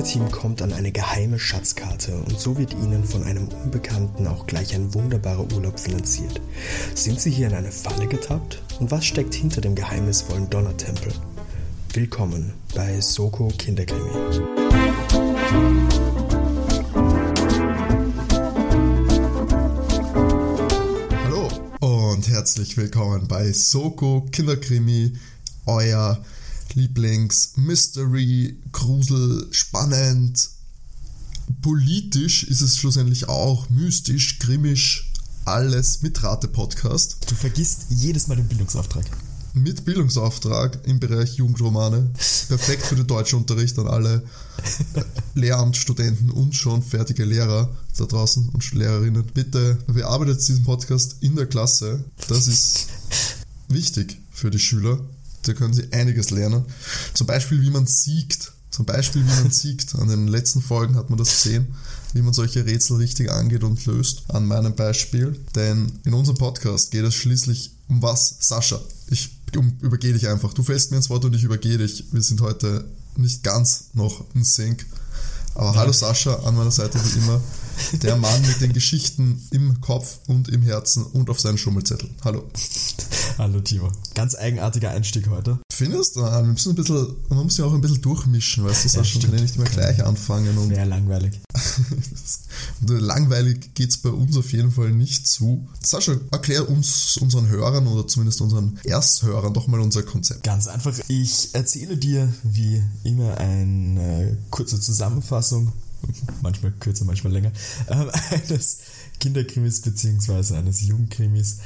Tigerteam kommt an eine geheime Schatzkarte und so wird ihnen von einem Unbekannten auch gleich ein wunderbarer Urlaub finanziert. Sind sie hier in eine Falle getappt? Und was steckt hinter dem geheimnisvollen Donnertempel? Willkommen bei Soko Kinderkrimi. Hallo und herzlich willkommen bei Soko Kinderkrimi, euer Lieblings Mystery, Grusel, spannend, politisch ist es schlussendlich auch, mystisch, grimmisch, alles mit Rate-Podcast. Du vergisst jedes Mal den Bildungsauftrag. Mit Bildungsauftrag im Bereich Jugendromane. Perfekt für den Deutschunterricht an alle Lehramtsstudenten und schon fertige Lehrer da draußen und Lehrerinnen. Bitte bearbeitet diesen Podcast in der Klasse. Das ist wichtig für die Schüler. Da können sie einiges lernen. Zum Beispiel, wie man siegt. Zum Beispiel, wie man siegt. An den letzten Folgen hat man das gesehen, wie man solche Rätsel richtig angeht und löst. An meinem Beispiel. Denn in unserem Podcast geht es schließlich um was? Sascha, ich um, übergehe dich einfach. Du fällst mir ins Wort und ich übergehe dich. Wir sind heute nicht ganz noch in Sync. Aber hallo Sascha, an meiner Seite wie immer. Der Mann mit den Geschichten im Kopf und im Herzen und auf seinen Schummelzettel. Hallo. Hallo Timo. Ganz eigenartiger Einstieg heute. Findest du? Wir müssen ein bisschen, man muss ja auch ein bisschen durchmischen, weißt du, Ja, Sascha, man kann ja nicht immer gleich anfangen. Und Wäre langweilig. langweilig geht's bei uns auf jeden Fall nicht zu. Sascha, erklär uns, unseren Hörern oder zumindest unseren Ersthörern doch mal unser Konzept. Ganz einfach. Ich erzähle dir wie immer eine kurze Zusammenfassung, manchmal kürzer, manchmal länger, ähm, eines Kinderkrimis bzw. eines Jugendkrimis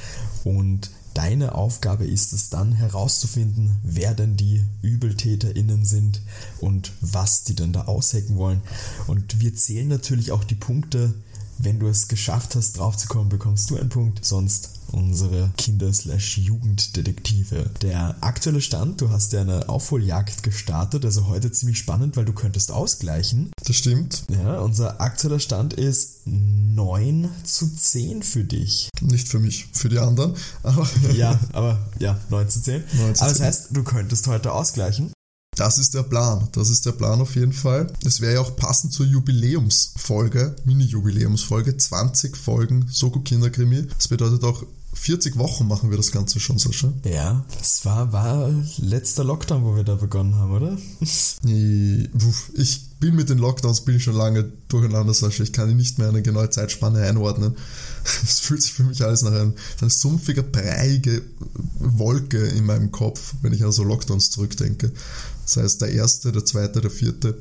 und Deine Aufgabe ist es dann herauszufinden, wer denn die ÜbeltäterInnen sind und was die denn da aushecken wollen. Und wir zählen natürlich auch die Punkte. Wenn du es geschafft hast, draufzukommen, bekommst du einen Punkt. Sonst unsere Kinder-Jugenddetektive. Der aktuelle Stand, du hast ja eine Aufholjagd gestartet, also heute ziemlich spannend, weil du könntest ausgleichen. Das stimmt. Ja, unser aktueller Stand ist 9 zu 10 für dich. Nicht für mich, für die anderen. Aber Ja, aber ja, 9 zu 10. 9 zu Aber das 10. heißt, du könntest heute ausgleichen. Das ist der Plan. Das ist der Plan auf jeden Fall. Es wäre ja auch passend zur Jubiläumsfolge, Mini-Jubiläumsfolge, 20 Folgen Soko Kinderkrimi. Das bedeutet auch 40 Wochen machen wir das Ganze schon, Sascha. Ja, es war, war letzter Lockdown, wo wir da begonnen haben, oder? Ich bin mit den Lockdowns bin ich schon lange durcheinander, Sascha. Ich kann nicht mehr eine genaue Zeitspanne einordnen. Es fühlt sich für mich alles nach einem, eine sumpfige, breiige Wolke in meinem Kopf, wenn ich an so Lockdowns zurückdenke. Das heißt, der erste, der zweite, der vierte.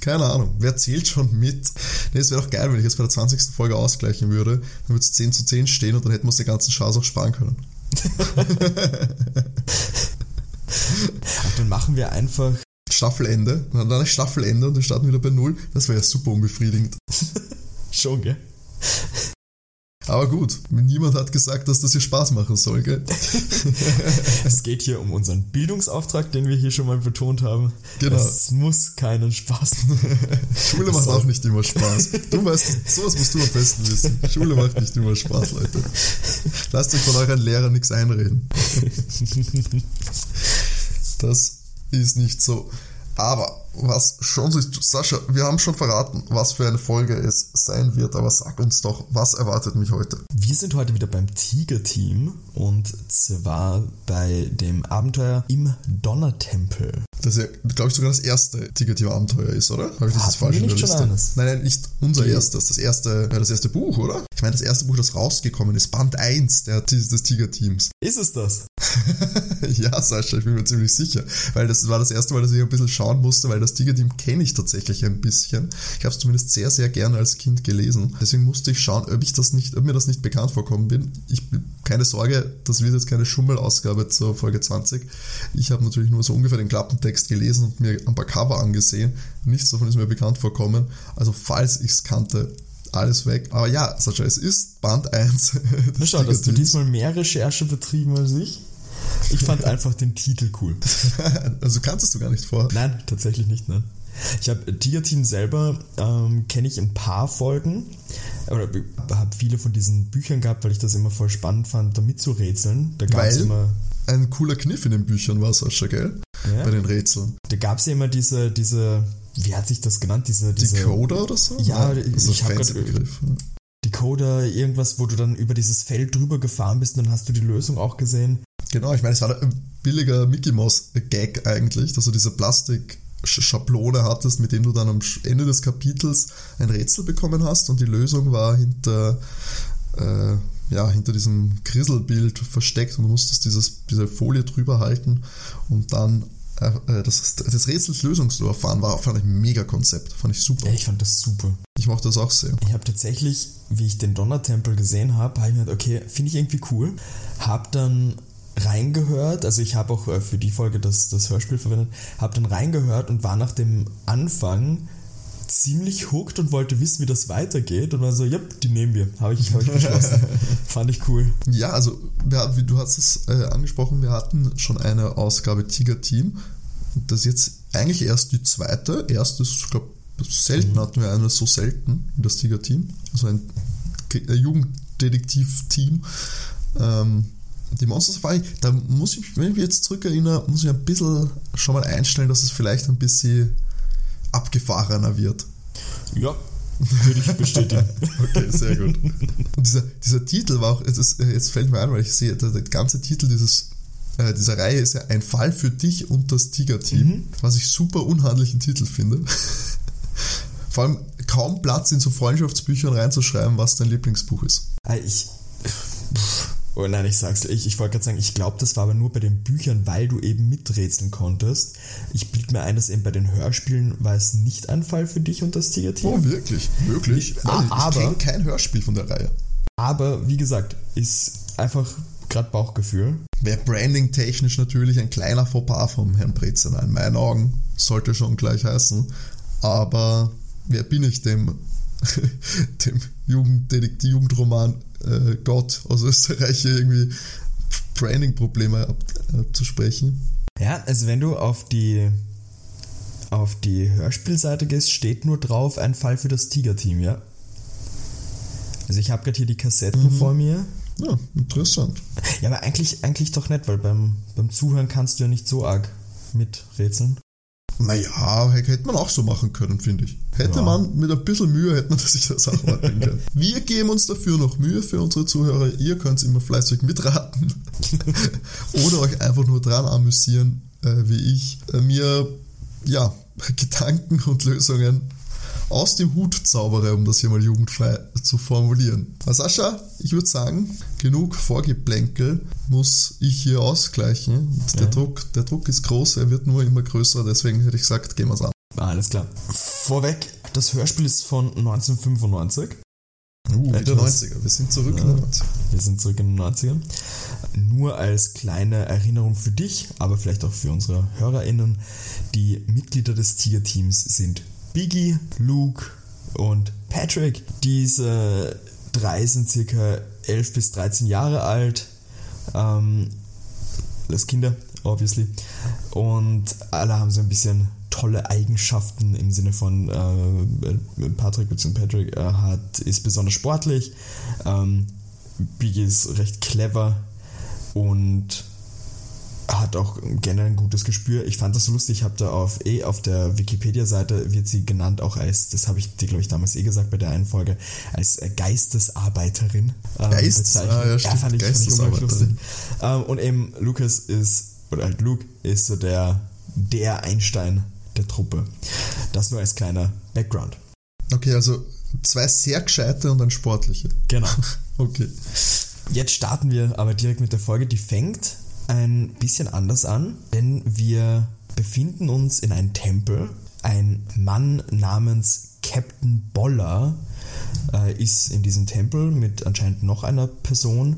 Keine Ahnung, wer zählt schon mit? Nee, es wäre doch geil, wenn ich jetzt bei der 20. Folge ausgleichen würde. Dann würde es 10 zu 10 stehen und dann hätten wir uns den ganzen Schaß auch sparen können. Dann machen wir einfach. Staffelende, dann ein Staffelende und wir starten wieder bei Null. Das wäre ja super unbefriedigend. Schon, gell? Aber gut, niemand hat gesagt, dass das hier Spaß machen soll, gell? Es geht hier um unseren Bildungsauftrag, den wir hier schon mal betont haben. Genau. Es muss keinen Spaß machen. Schule macht soll- auch nicht immer Spaß. Du weißt, sowas musst du am besten wissen. Schule macht nicht immer Spaß, Leute. Lasst euch von euren Lehrern nichts einreden. Das ist nicht so. Aber was schon so ist, Sascha, wir haben schon verraten, was für eine Folge es sein wird, aber sag uns doch, was erwartet mich heute? Wir sind heute wieder beim Tiger-Team und zwar bei dem Abenteuer im Donnertempel. Das ja, glaube ich, sogar das erste Tigerteam-Abenteuer ist, oder? Habe ich das jetzt falsch in der Liste? Nein, nein, nicht unser Die- erstes. Das erste, ja, das erste Buch, oder? Ich meine, das erste Buch, das rausgekommen ist, Band 1 der, des Tigerteams. Ist es das? ja, Sascha, ich bin mir ziemlich sicher. Weil das war das erste Mal, dass ich ein bisschen schauen musste, weil das Tigerteam kenne ich tatsächlich ein bisschen. Ich habe es zumindest sehr, sehr gerne als Kind gelesen. Deswegen musste ich schauen, ob ich das nicht, ob mir das nicht bekannt vorkommen bin. Ich keine Sorge, das wird jetzt keine Schummelausgabe zur Folge 20. Ich habe natürlich nur so ungefähr den Klappentext gelesen und mir ein paar Cover angesehen. Nichts davon ist mir bekannt vorkommen. Also falls ich es kannte, alles weg. Aber ja, Sascha, es ist Band 1 Na des schau, dass du diesmal mehr Recherche betrieben als ich. Ich fand einfach den Titel cool. Also kanntest du gar nicht vor. Nein, tatsächlich nicht, nein. Ich habe Tiger-Team selber, ähm, kenne ich ein paar Folgen, oder habe viele von diesen Büchern gehabt, weil ich das immer voll spannend fand, da mitzurätseln. Da gab es immer, Ein cooler Kniff in den Büchern war Sascha, gell? Ja. Bei den Rätseln. da gab's ja immer diese, diese wie hat sich das genannt? Diese, diese Decoder oder so? Ja, das ist ich ein hab fancy grad- Begriff. Decoder, irgendwas, wo du dann über dieses Feld drüber gefahren bist und dann hast du die Lösung auch gesehen. Genau, ich meine, es war ein billiger Mickey Mouse Gag eigentlich, dass du diese Plastik-Schablone hattest, mit dem du dann am Ende des Kapitels ein Rätsel bekommen hast und die Lösung war hinter, äh, ja, hinter diesem Grisselbild versteckt und du musstest dieses, diese Folie drüber halten und dann äh, das, das Rätsels Lösung zu erfahren, war, fand ich ein mega Konzept, fand ich super. Ja, ich fand das super. Ich mochte das auch sehr. Ich habe tatsächlich, wie ich den Donnertempel gesehen habe, habe ich mir gedacht, okay, finde ich irgendwie cool. Habe dann reingehört, also ich habe auch äh, für die Folge das, das Hörspiel verwendet, habe dann reingehört und war nach dem Anfang ziemlich hooked und wollte wissen, wie das weitergeht und war so, yep, die nehmen wir. Habe ich, hab ich beschlossen. Fand ich cool. Ja, also wir, wie du hast es äh, angesprochen, wir hatten schon eine Ausgabe Tiger Team. Das ist jetzt eigentlich erst die zweite. Erstes, ich glaube, selten hatten wir eine so selten wie das Tiger Team. Also ein äh, Jugenddetektiv-Team. Ähm, die Monster Safari, da muss ich, wenn ich mich jetzt zurückerinnere, muss ich ein bisschen schon mal einstellen, dass es vielleicht ein bisschen abgefahrener wird. Ja, würde ich bestätigen. Okay, sehr gut. Und dieser, dieser Titel war auch, jetzt, ist, jetzt fällt mir ein, weil ich sehe, der, der ganze Titel dieses, äh, dieser Reihe ist ja ein Fall für dich und das Tiger-Team, Mhm. was ich super unhandlichen Titel finde. Vor allem kaum Platz in so Freundschaftsbüchern reinzuschreiben, was dein Lieblingsbuch ist. Ah, Ich. Oh nein, ich sag's. Ich, ich wollte gerade sagen, ich glaube, das war aber nur bei den Büchern, weil du eben miträtseln konntest. Ich bild mir ein, dass eben bei den Hörspielen war es nicht ein Fall für dich und das Tiger-Team. Oh, wirklich? Möglich? Ah, Nein, ich aber- kenne kein Hörspiel von der Reihe. Aber wie gesagt, ist einfach gerade Bauchgefühl. Wäre branding-technisch natürlich ein kleiner Fauxpas vom Herrn Brezner. In meinen Augen sollte schon gleich heißen. Aber wer bin ich dem, dem Jugenddetektiv, Jugendroman äh, Gott aus Österreich hier irgendwie Branding-Probleme ab, abzusprechen? Ja, also wenn du auf die auf die Hörspielseite gehst, steht nur drauf ein Fall für das Tiger-Team, ja. Also ich habe gerade hier die Kassetten vor mir. Ja, interessant. Ja, aber eigentlich, eigentlich doch nicht, weil beim, beim Zuhören kannst du ja nicht so arg miträtseln. Naja, hätte man auch so machen können, finde ich. Hätte Ja. man mit ein bisschen Mühe, hätte man sich das auch machen können. Wir geben uns dafür noch Mühe für unsere Zuhörer. Ihr könnt immer fleißig mitraten. Oder euch einfach nur dran amüsieren, äh, wie ich äh, mir, ja, Gedanken und Lösungen aus dem Hut zaubere, um das hier mal jugendfrei zu formulieren. Sascha, ich würde sagen, genug Vorgeplänkel muss ich hier ausgleichen. Und der, Ja. Druck, der Druck ist groß, er wird nur immer größer, deswegen hätte ich gesagt, gehen wir es an. Alles klar. Vorweg, das Hörspiel ist von 1995. Uh, wieder Etwas. 90er, wir sind zurück in Ja. den 90er. Wir sind zurück in den 90ern. Nur als kleine Erinnerung für dich, aber vielleicht auch für unsere HörerInnen. Die Mitglieder des Tiger-Teams sind Biggie, Luke und Patrick. Diese drei sind circa 11 bis 13 Jahre alt. Ähm, als Kinder, obviously. Und alle haben so ein bisschen tolle Eigenschaften im Sinne von äh, Patrick bzw. Patrick äh, hat, ist besonders sportlich, ähm, Biggie ist recht clever und hat auch generell ein gutes Gespür. Ich fand das so lustig, ich habe da auf eh auf der Wikipedia-Seite wird sie genannt auch als, das habe ich dir glaube ich damals eh gesagt bei der einen Folge, als Geistesarbeiterin. ähm, Geist- ah, ja, stimmt, fand ich, fand ich Geistesarbeiterin. lustig. Ähm, und eben Lucas ist, oder halt Luke ist so der, der Einstein der Truppe. Das nur als kleiner Background. Okay, also zwei sehr gescheite und ein sportliche. Genau. Okay. Jetzt starten wir aber direkt mit der Folge. Die fängt ein bisschen anders an, denn wir befinden uns in einem Tempel. Ein Mann namens Captain Boller äh, ist in diesem Tempel mit anscheinend noch einer Person,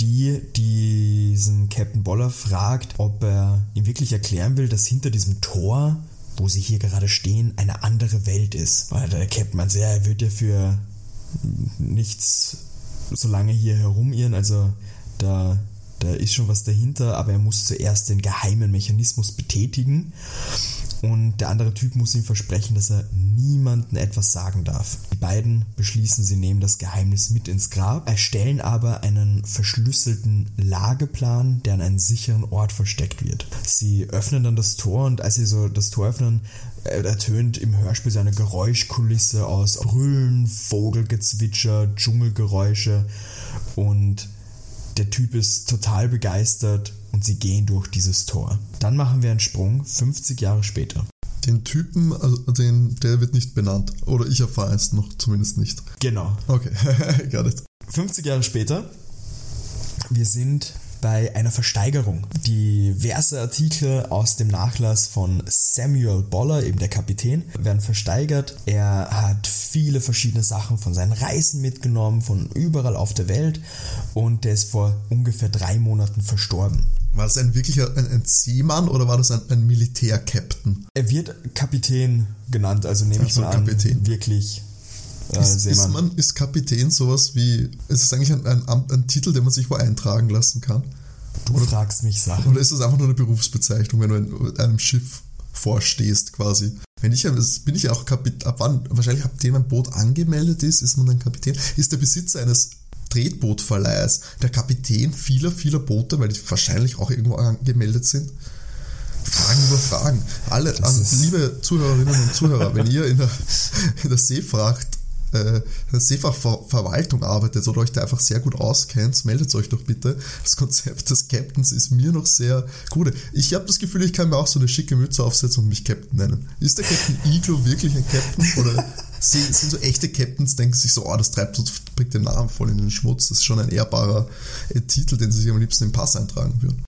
die diesen Captain Boller fragt, ob er ihm wirklich erklären will, dass hinter diesem Tor, wo sie hier gerade stehen, eine andere Welt ist. Weil der Captain meint, ja, er wird ja für nichts so lange hier herumirren, also da, da ist schon was dahinter, aber er muss zuerst den geheimen Mechanismus betätigen und der andere Typ muss ihm versprechen, dass er niemandem etwas sagen darf. Die beiden beschließen, sie nehmen das Geheimnis mit ins Grab, erstellen aber einen verschlüsselten Lageplan, der an einem sicheren Ort versteckt wird. Sie öffnen dann das Tor und als sie so das Tor öffnen, ertönt im Hörspiel seine Geräuschkulisse aus Brüllen, Vogelgezwitscher, Dschungelgeräusche und der Typ ist total begeistert und sie gehen durch dieses Tor. Dann machen wir einen Sprung 50 Jahre später. Den Typen, also den, der wird nicht benannt. Oder ich erfahre es noch zumindest nicht. Genau. Okay, got it. 50 Jahre später, wir sind bei einer Versteigerung. Diverse Artikel aus dem Nachlass von Samuel Boller, eben der Kapitän, werden versteigert. Er hat viele verschiedene Sachen von seinen Reisen mitgenommen, von überall auf der Welt und der ist vor ungefähr drei Monaten verstorben. War das ein wirklicher ein, ein Seemann oder war das ein, ein Militärkapitän? Er wird Kapitän genannt, also nehme ich mal an, Kapitän. wirklich äh, Ist, ist, Seemann. man, ist Kapitän sowas wie, ist es eigentlich ein, ein, ein Titel, den man sich wo eintragen lassen kann? Du fragst mich Sachen. Oder ist das einfach nur eine Berufsbezeichnung, wenn du in einem Schiff vorstehst quasi? Wenn ich, bin ich ja auch Kapitän, ab wann, wahrscheinlich ab dem ein Boot angemeldet ist, ist man dann Kapitän. Ist der Besitzer eines Tretbootverleihs der Kapitän vieler, vieler Boote, weil die wahrscheinlich auch irgendwo angemeldet sind? Fragen über Fragen. Alle, an, ist- liebe Zuhörerinnen und Zuhörer, wenn ihr in der, in der Seefracht, äh, Seefrachtverwaltung arbeitet oder euch da einfach sehr gut auskennt, meldet euch doch bitte. Das Konzept des Captains ist mir noch sehr gut. Ich habe das Gefühl, ich kann mir auch so eine schicke Mütze aufsetzen und mich Captain nennen. Ist der Captain Iglo wirklich ein Captain? Oder sind sind so echte Captains, denken sich so, oh, das treibt uns, bringt den Namen voll in den Schmutz. Das ist schon ein ehrbarer äh, Titel, den sie sich am liebsten im Pass eintragen würden.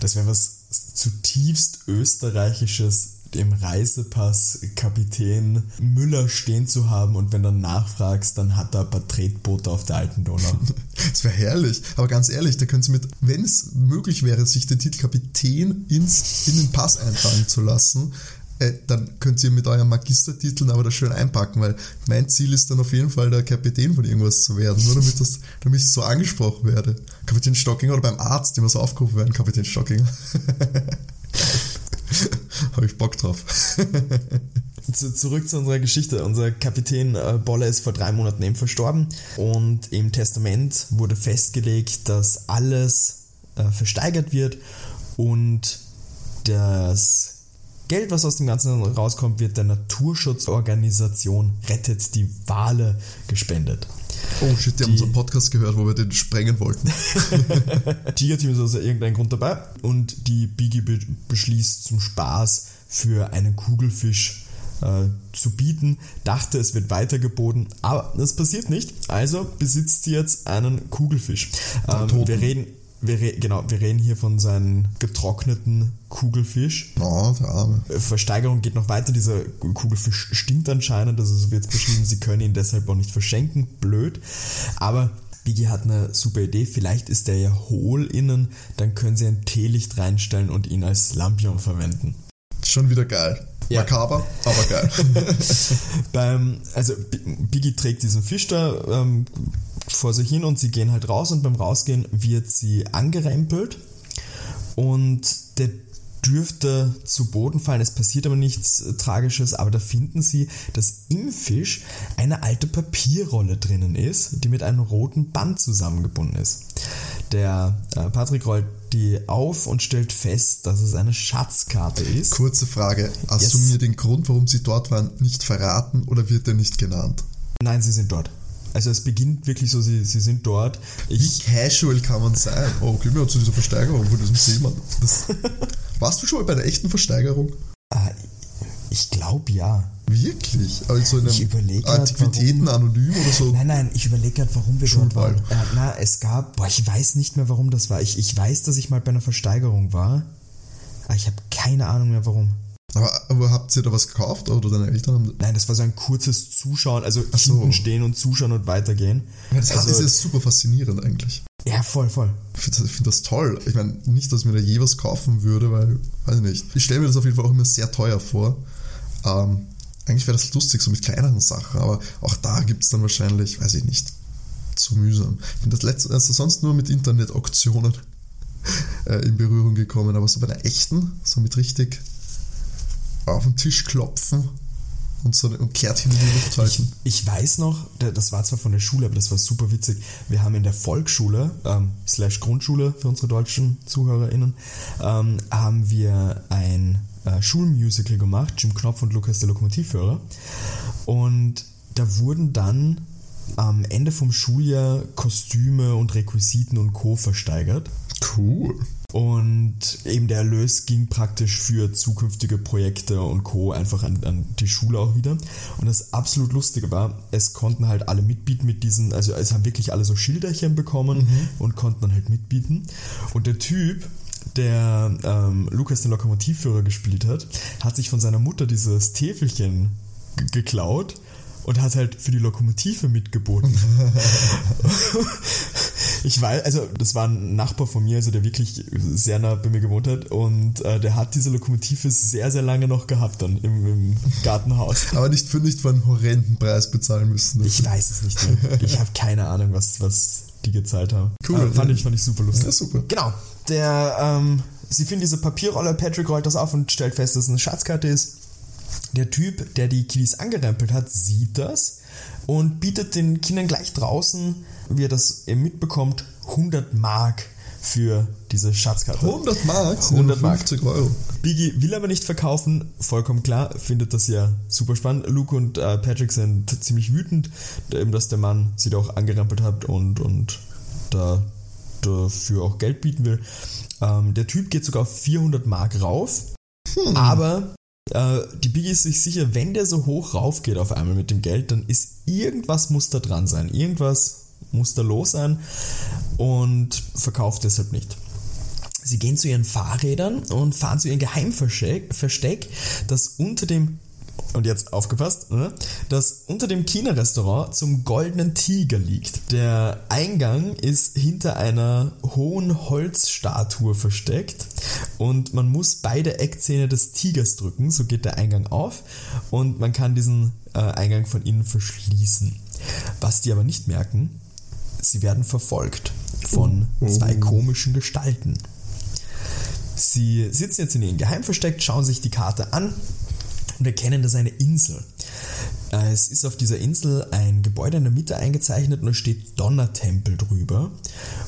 Das wäre was zutiefst österreichisches, im Reisepass Kapitän Müller stehen zu haben und wenn du nachfragst, dann hat er ein paar Tretboote auf der alten Donau. Das wäre herrlich. Aber ganz ehrlich, da können Sie mit, wenn es möglich wäre, sich den Titel Kapitän ins, in den Pass eintragen zu lassen, äh, dann könnt ihr mit euren Magistertiteln aber das schön einpacken, weil mein Ziel ist dann auf jeden Fall der Kapitän von irgendwas zu werden, nur damit, das, damit ich so angesprochen werde. Kapitän Stockinger oder beim Arzt immer so aufgerufen werden, Kapitän Stockinger. Habe ich Bock drauf. Zu, zurück zu unserer Geschichte. Unser Kapitän äh, Boller ist vor drei Monaten eben verstorben und im Testament wurde festgelegt, dass alles äh, versteigert wird und das Geld, was aus dem Ganzen rauskommt, wird der Naturschutzorganisation Rettet die Wale gespendet. Oh shit, die, haben Die- unseren Podcast gehört, wo wir den sprengen wollten. Tigerteam ist aus irgendeinem Grund dabei und die Biggie be beschließt zum Spaß für einen Kugelfisch äh, zu bieten, dachte es wird weitergeboten, aber das passiert nicht, also besitzt sie jetzt einen Kugelfisch. Ähm, wir reden wir genau, wir reden hier von seinem getrockneten Kugelfisch. Oh, der Arme. Versteigerung geht noch weiter. Dieser Kugelfisch stinkt anscheinend, also so wird es beschrieben, sie können ihn deshalb auch nicht verschenken. Blöd. Aber Biggie hat eine super Idee. Vielleicht ist der ja hohl innen, dann können sie ein Teelicht reinstellen und ihn als Lampion verwenden. Schon wieder geil. Ja. Makaber, aber geil. Beim, also Biggie trägt diesen Fisch da ähm, vor sich hin und sie gehen halt raus und beim Rausgehen wird sie angerempelt und der dürfte zu Boden fallen. Es passiert aber nichts äh, Tragisches, aber da finden sie, dass im Fisch eine alte Papierrolle drinnen ist, die mit einem roten Band zusammengebunden ist. Der äh, Patrick rollt die auf und stellt fest, dass es eine Schatzkarte ist. Kurze Frage. Hast Yes. du mir den Grund, warum sie dort waren, nicht verraten oder wird er nicht genannt? Nein, sie sind dort. Also es beginnt wirklich so, sie, sie sind dort. Wie Ich, casual kann man sein? Oh, gehen wir zu dieser Versteigerung von diesem Seemann. Das, warst du schon mal bei einer echten Versteigerung? ah, ich glaube ja. Wirklich? Also in einem überleg grad, Antiquitäten anonym oder so? Nein, nein, ich überlege gerade, warum wir dort waren. Äh, na, es gab, boah, ich weiß nicht mehr, warum das war. Ich, ich weiß, dass ich mal bei einer Versteigerung war, aber ich habe keine Ahnung mehr, warum. Aber, aber habt ihr da was gekauft oder deine Eltern haben Nein, das war so ein kurzes Zuschauen, also Ach so. hinten stehen und zuschauen und weitergehen. Das also, ist ja super faszinierend eigentlich. ja, voll, voll. Ich finde find das toll. Ich meine, nicht, dass ich mir da je was kaufen würde, weil, weiß ich nicht. Ich stelle mir das auf jeden Fall auch immer sehr teuer vor. Ähm, eigentlich wäre das lustig, so mit kleineren Sachen, aber auch da gibt es dann wahrscheinlich, weiß ich nicht, zu mühsam. Ich bin das letzte, also sonst nur mit Internet-Auktionen äh, in Berührung gekommen, aber so bei der echten, so mit richtig auf den Tisch klopfen und so und Kärtchen in die Luft halten. Ich weiß noch, da- das war zwar von der Schule, aber das war super witzig. Wir haben in der Volksschule, ähm, slash Grundschule für unsere deutschen ZuhörerInnen, ähm, haben wir ein äh, Schulmusical gemacht, Jim Knopf und Lukas der Lokomotivführer. Und da wurden dann am Ende vom Schuljahr Kostüme und Requisiten und Co. versteigert. Cool. Und eben der Erlös ging praktisch für zukünftige Projekte und Co. einfach an, an die Schule auch wieder. Und das absolut Lustige war, es konnten halt alle mitbieten mit diesen, also es haben wirklich alle so Schilderchen bekommen und konnten dann halt mitbieten. Und der Typ, der ähm, Lukas den Lokomotivführer gespielt hat, hat sich von seiner Mutter dieses Täfelchen geklaut und hat halt für die Lokomotive mitgeboten. ich weiß, also das war ein Nachbar von mir, also der wirklich sehr nah bei mir gewohnt hat und äh, der hat diese Lokomotive sehr, sehr lange noch gehabt dann im, im Gartenhaus. Aber nicht für nicht für einen horrenden Preis bezahlen müssen. Ich weiß es nicht mehr. Ich habe keine Ahnung, was, was die gezahlt haben. Cool, Aber fand, ich, fand ich super lustig. Ja, super. Genau. Der, ähm, sie finden diese Papierrolle, Patrick rollt das auf und stellt fest, dass es eine Schatzkarte ist. Der Typ, der die Kiddies angerempelt hat, sieht das und bietet den Kindern gleich draußen, wie er das eben mitbekommt, 100 Mark für diese Schatzkarte. 100 Mark sind 100 100 Mark. 50 Euro. Biggie will aber nicht verkaufen, vollkommen klar, findet das ja super spannend. Luke und äh, Patrick sind ziemlich wütend, eben, dass der Mann sie da auch angerempelt hat und, und da, dafür auch Geld bieten will. Ähm, der Typ geht sogar auf 400 Mark rauf, aber äh, die Biggie ist sich sicher, wenn der so hoch rauf geht auf einmal mit dem Geld, dann ist irgendwas muss da dran sein. Irgendwas muss da los sein und verkauft deshalb nicht. Sie gehen zu ihren Fahrrädern und fahren zu ihrem Geheimversteck, Versteck, das unter dem und jetzt aufgepasst, ne, das unter dem China-Restaurant zum Goldenen Tiger liegt. Der Eingang ist hinter einer hohen Holzstatue versteckt und man muss beide Eckzähne des Tigers drücken, so geht der Eingang auf und man kann diesen äh, Eingang von innen verschließen. Was die aber nicht merken, sie werden verfolgt von zwei komischen Gestalten. Sie sitzen jetzt in ihrem Geheimversteck, schauen sich die Karte an und erkennen, das ist eine Insel. Äh, Es ist auf dieser Insel ein Gebäude in der Mitte eingezeichnet und es steht Donnertempel drüber.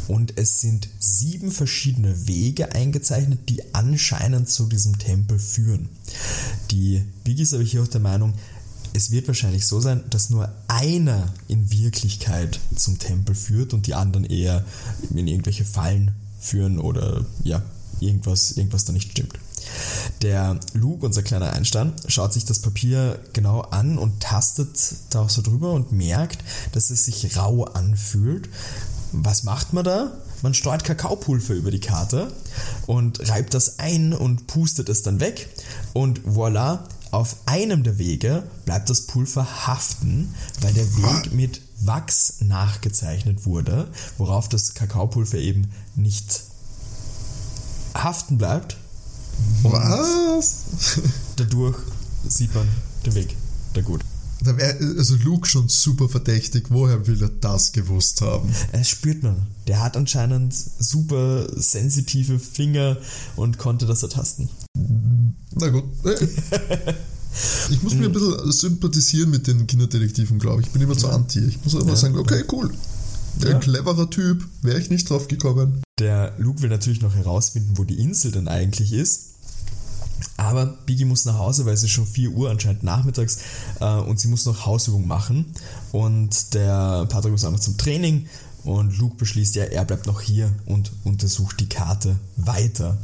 Und es sind sieben verschiedene Wege eingezeichnet, die anscheinend zu diesem Tempel führen. Die Biggie ist aber hier auch der Meinung, es wird wahrscheinlich so sein, dass nur einer in Wirklichkeit zum Tempel führt und die anderen eher in irgendwelche Fallen führen oder ja, irgendwas, irgendwas da nicht stimmt. Der Luke, unser kleiner Einstein, schaut sich das Papier genau an und tastet da auch so drüber und merkt, dass es sich rau anfühlt. Was macht man da? Man streut Kakaopulver über die Karte und reibt das ein und pustet es dann weg. Und voilà, auf einem der Wege bleibt das Pulver haften, weil der Weg mit Wachs nachgezeichnet wurde, worauf das Kakaopulver eben nicht haften bleibt. Was? Dadurch sieht man den Weg. Der gut. Da wär, also Luke schon super verdächtig. Woher will er das gewusst haben? Es spürt man. Der hat anscheinend super sensitive Finger und konnte das ertasten. Na gut. Ich muss mir ein bisschen sympathisieren mit den Kinderdetektiven, glaube ich. Ich bin immer zu anti. Ich muss einfach Ja. sagen, okay, cool. Ein Ja. cleverer Typ. Wäre ich nicht drauf gekommen. Der Luke will natürlich noch herausfinden, wo die Insel denn eigentlich ist. Aber Biggie muss nach Hause, weil es ist schon 4 Uhr anscheinend nachmittags äh, und sie muss noch Hausübung machen. Und der Patrick muss auch noch zum Training und Luke beschließt, ja, er bleibt noch hier und untersucht die Karte weiter.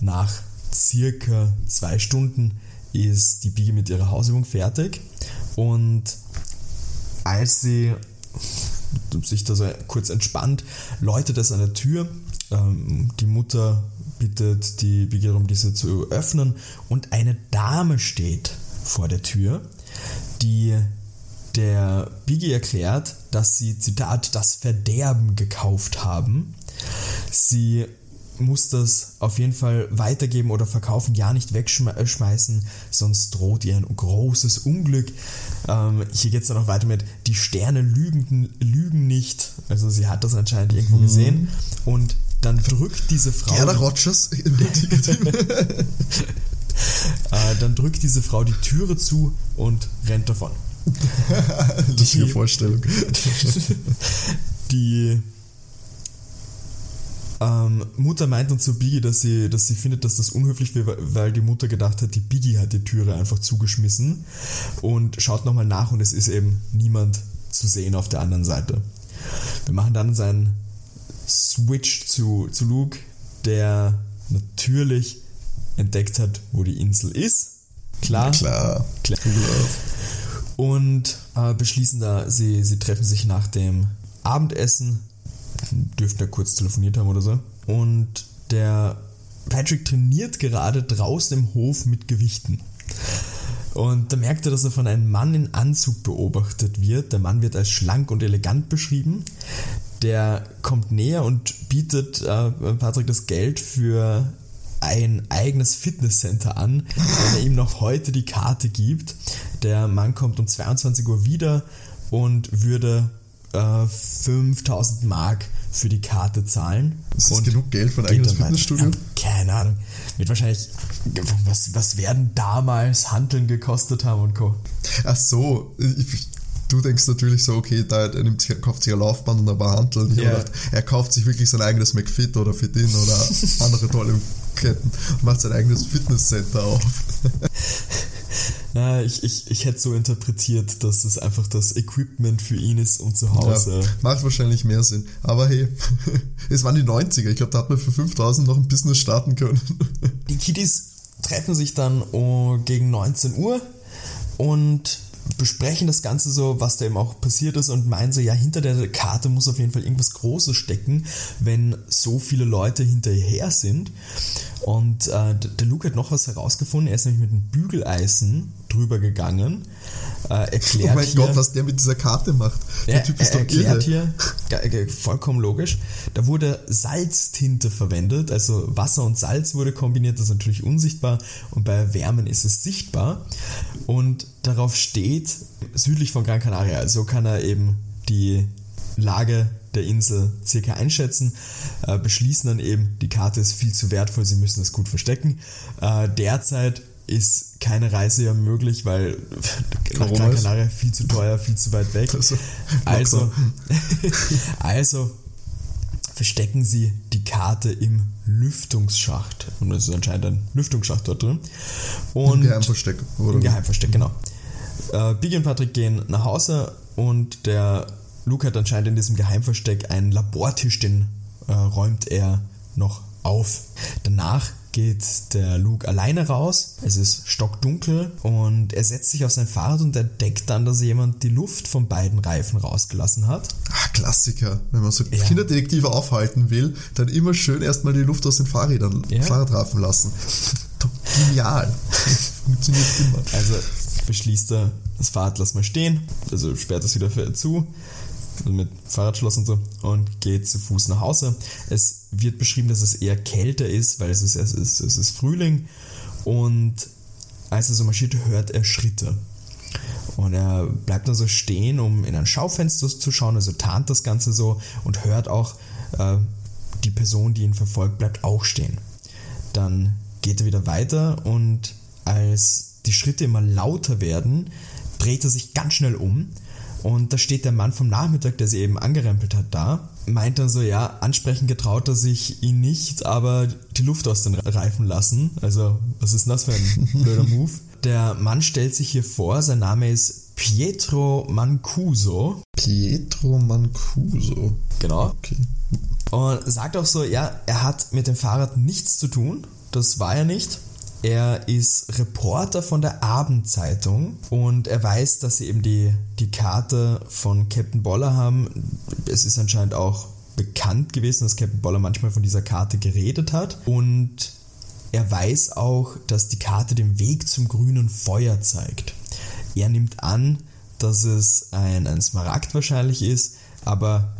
Nach circa zwei Stunden ist die Biggie mit ihrer Hausübung fertig und als sie sich da so kurz entspannt, läutet es an der Tür. Ähm, die Mutter bittet die Biggie darum, diese zu öffnen und eine Dame steht vor der Tür, die der Biggie erklärt, dass sie, Zitat, das Verderben gekauft haben. Sie muss das auf jeden Fall weitergeben oder verkaufen, ja nicht wegschmeißen, sonst droht ihr ein großes Unglück. Ähm, hier geht es dann noch weiter mit, die Sterne lügen, lügen nicht. Also sie hat das anscheinend irgendwo gesehen. Und dann drückt diese Frau. Gerda Rogers. Äh, dann drückt diese Frau die Türe zu und rennt davon. Lustige Die- Vorstellung. Die Ähm, Mutter meint dann zu Biggie, dass sie, dass sie findet, dass das unhöflich wäre, weil die Mutter gedacht hat, die Biggie hat die Türe einfach zugeschmissen und schaut nochmal nach und es ist eben niemand zu sehen auf der anderen Seite. Wir machen dann seinen Switch zu, zu Luke, der natürlich entdeckt hat, wo die Insel ist. Klar. Klar. Klar. Und äh, beschließen da, sie, sie treffen sich nach dem Abendessen. Dürften ja kurz telefoniert haben oder so. Und der Patrick trainiert gerade draußen im Hof mit Gewichten. Und da merkt er, dass er von einem Mann in Anzug beobachtet wird. Der Mann wird als schlank und elegant beschrieben. Der kommt näher und bietet äh, Patrick das Geld für ein eigenes Fitnesscenter an, wenn er ihm noch heute die Karte gibt. Der Mann kommt um 22 Uhr wieder und würde äh, 5000 Mark für die Karte zahlen. Ist das genug Geld für ein eigenes Fitnessstudio? Ja, keine Ahnung. Wird wahrscheinlich, was, was werden damals Handeln gekostet haben und Co. Ach so, ich, du denkst natürlich so, okay, da er nimmt, kauft sich ein Laufband und ein paar Hanteln. Yeah. er kauft sich wirklich sein eigenes McFit oder Fitin oder andere tolle Ketten und macht sein eigenes Fitnesscenter auf. Ja, ich, ich, ich hätte so interpretiert, dass es einfach das Equipment für ihn ist und zu Hause. Ja, macht wahrscheinlich mehr Sinn. Aber hey, es waren die 90er. Ich glaube, da hat man für 5000 noch ein Business starten können. Die Kiddies treffen sich dann oh, gegen 19 Uhr und besprechen das Ganze so, was da eben auch passiert ist und meinen so, ja, hinter der Karte muss auf jeden Fall irgendwas Großes stecken, wenn so viele Leute hinterher sind. Und äh, der Luke hat noch was herausgefunden. Er ist nämlich mit einem Bügeleisen drüber gegangen. Äh, erklärt oh mein hier, Gott, was der mit dieser Karte macht. Der ja, Typ ist doch erklärt irre. hier, vollkommen logisch, da wurde Salztinte verwendet, also Wasser und Salz wurde kombiniert, das ist natürlich unsichtbar und bei Wärmen ist es sichtbar. Und darauf steht, südlich von Gran Canaria, so kann er eben die Lage der Insel circa einschätzen, äh, beschließen dann eben, die Karte ist viel zu wertvoll, sie müssen es gut verstecken. Äh, derzeit ist keine Reise ja möglich, weil Gran Canaria viel zu teuer, viel zu weit weg. Also, also, also verstecken sie die Karte im Lüftungsschacht. Und es ist anscheinend ein Lüftungsschacht dort drin. Und Im Geheimversteck, oder? Im Geheimversteck, genau. Äh, Biggie und Patrick gehen nach Hause und der Luke hat anscheinend in diesem Geheimversteck einen Labortisch, den äh, räumt er noch auf. Danach geht der Luke alleine raus. Es ist stockdunkel und er setzt sich auf sein Fahrrad und entdeckt dann, dass jemand die Luft von beiden Reifen rausgelassen hat. Ach, Klassiker. Wenn man so ja. Kinderdetektive aufhalten will, dann immer schön erstmal die Luft aus den Fahrrädern, ja. Fahrradreifen lassen. Genial. Funktioniert immer. Also beschließt er, das Fahrrad lass mal stehen, also sperrt es wieder zu also mit Fahrradschloss und so, und geht zu Fuß nach Hause. Es wird beschrieben, dass es eher kälter ist, weil es ist, es ist, es ist Frühling und als er so marschiert, hört er Schritte. Und er bleibt dann so stehen, um in ein Schaufenster zu schauen, also tarnt das Ganze so und hört auch, äh, die Person, die ihn verfolgt, bleibt auch stehen. Dann geht er wieder weiter und als die Schritte immer lauter werden, dreht er sich ganz schnell um und da steht der Mann vom Nachmittag, der sie eben angerempelt hat, da. Meint dann so, ja, ansprechen getraut er sich ihn nicht, aber die Luft aus den Reifen lassen. Also, was ist denn das für ein blöder Move? Der Mann stellt sich hier vor, sein Name ist Pietro Mancuso. Pietro Mancuso. Genau. Okay. Und sagt auch so, ja, er hat mit dem Fahrrad nichts zu tun. Das war er nicht. Er ist Reporter von der Abendzeitung und er weiß, dass sie eben die, die Karte von Captain Boller haben. Es ist anscheinend auch bekannt gewesen, dass Captain Boller manchmal von dieser Karte geredet hat. Und er weiß auch, dass die Karte den Weg zum grünen Feuer zeigt. Er nimmt an, dass es ein, ein Smaragd wahrscheinlich ist, aber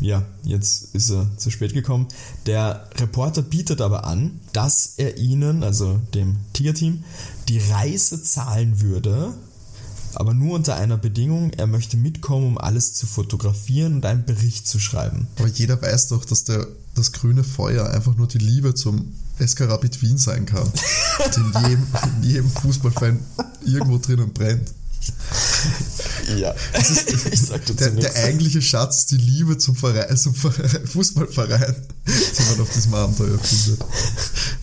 ja, jetzt ist er zu spät gekommen. Der Reporter bietet aber an, dass er ihnen, also dem Tiger-Team, die Reise zahlen würde, aber nur unter einer Bedingung, er möchte mitkommen, um alles zu fotografieren und einen Bericht zu schreiben. Aber jeder weiß doch, dass der, das grüne Feuer einfach nur die Liebe zum SK Wien sein kann. die in jedem, in jedem Fußballfan irgendwo drinnen brennt. ja, ich sag dazu Der, der eigentliche Schatz ist die Liebe zum, Verein, zum Verein, Fußballverein, die man auf diesem Abenteuer findet.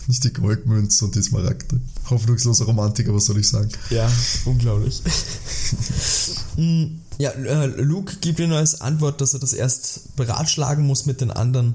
Nicht die Goldmünze und die Smaragde. Hoffnungsloser Romantiker, was soll ich sagen? Ja, unglaublich. Mm, ja, äh, Luke gibt ihm als Antwort, dass er das erst beratschlagen muss mit den anderen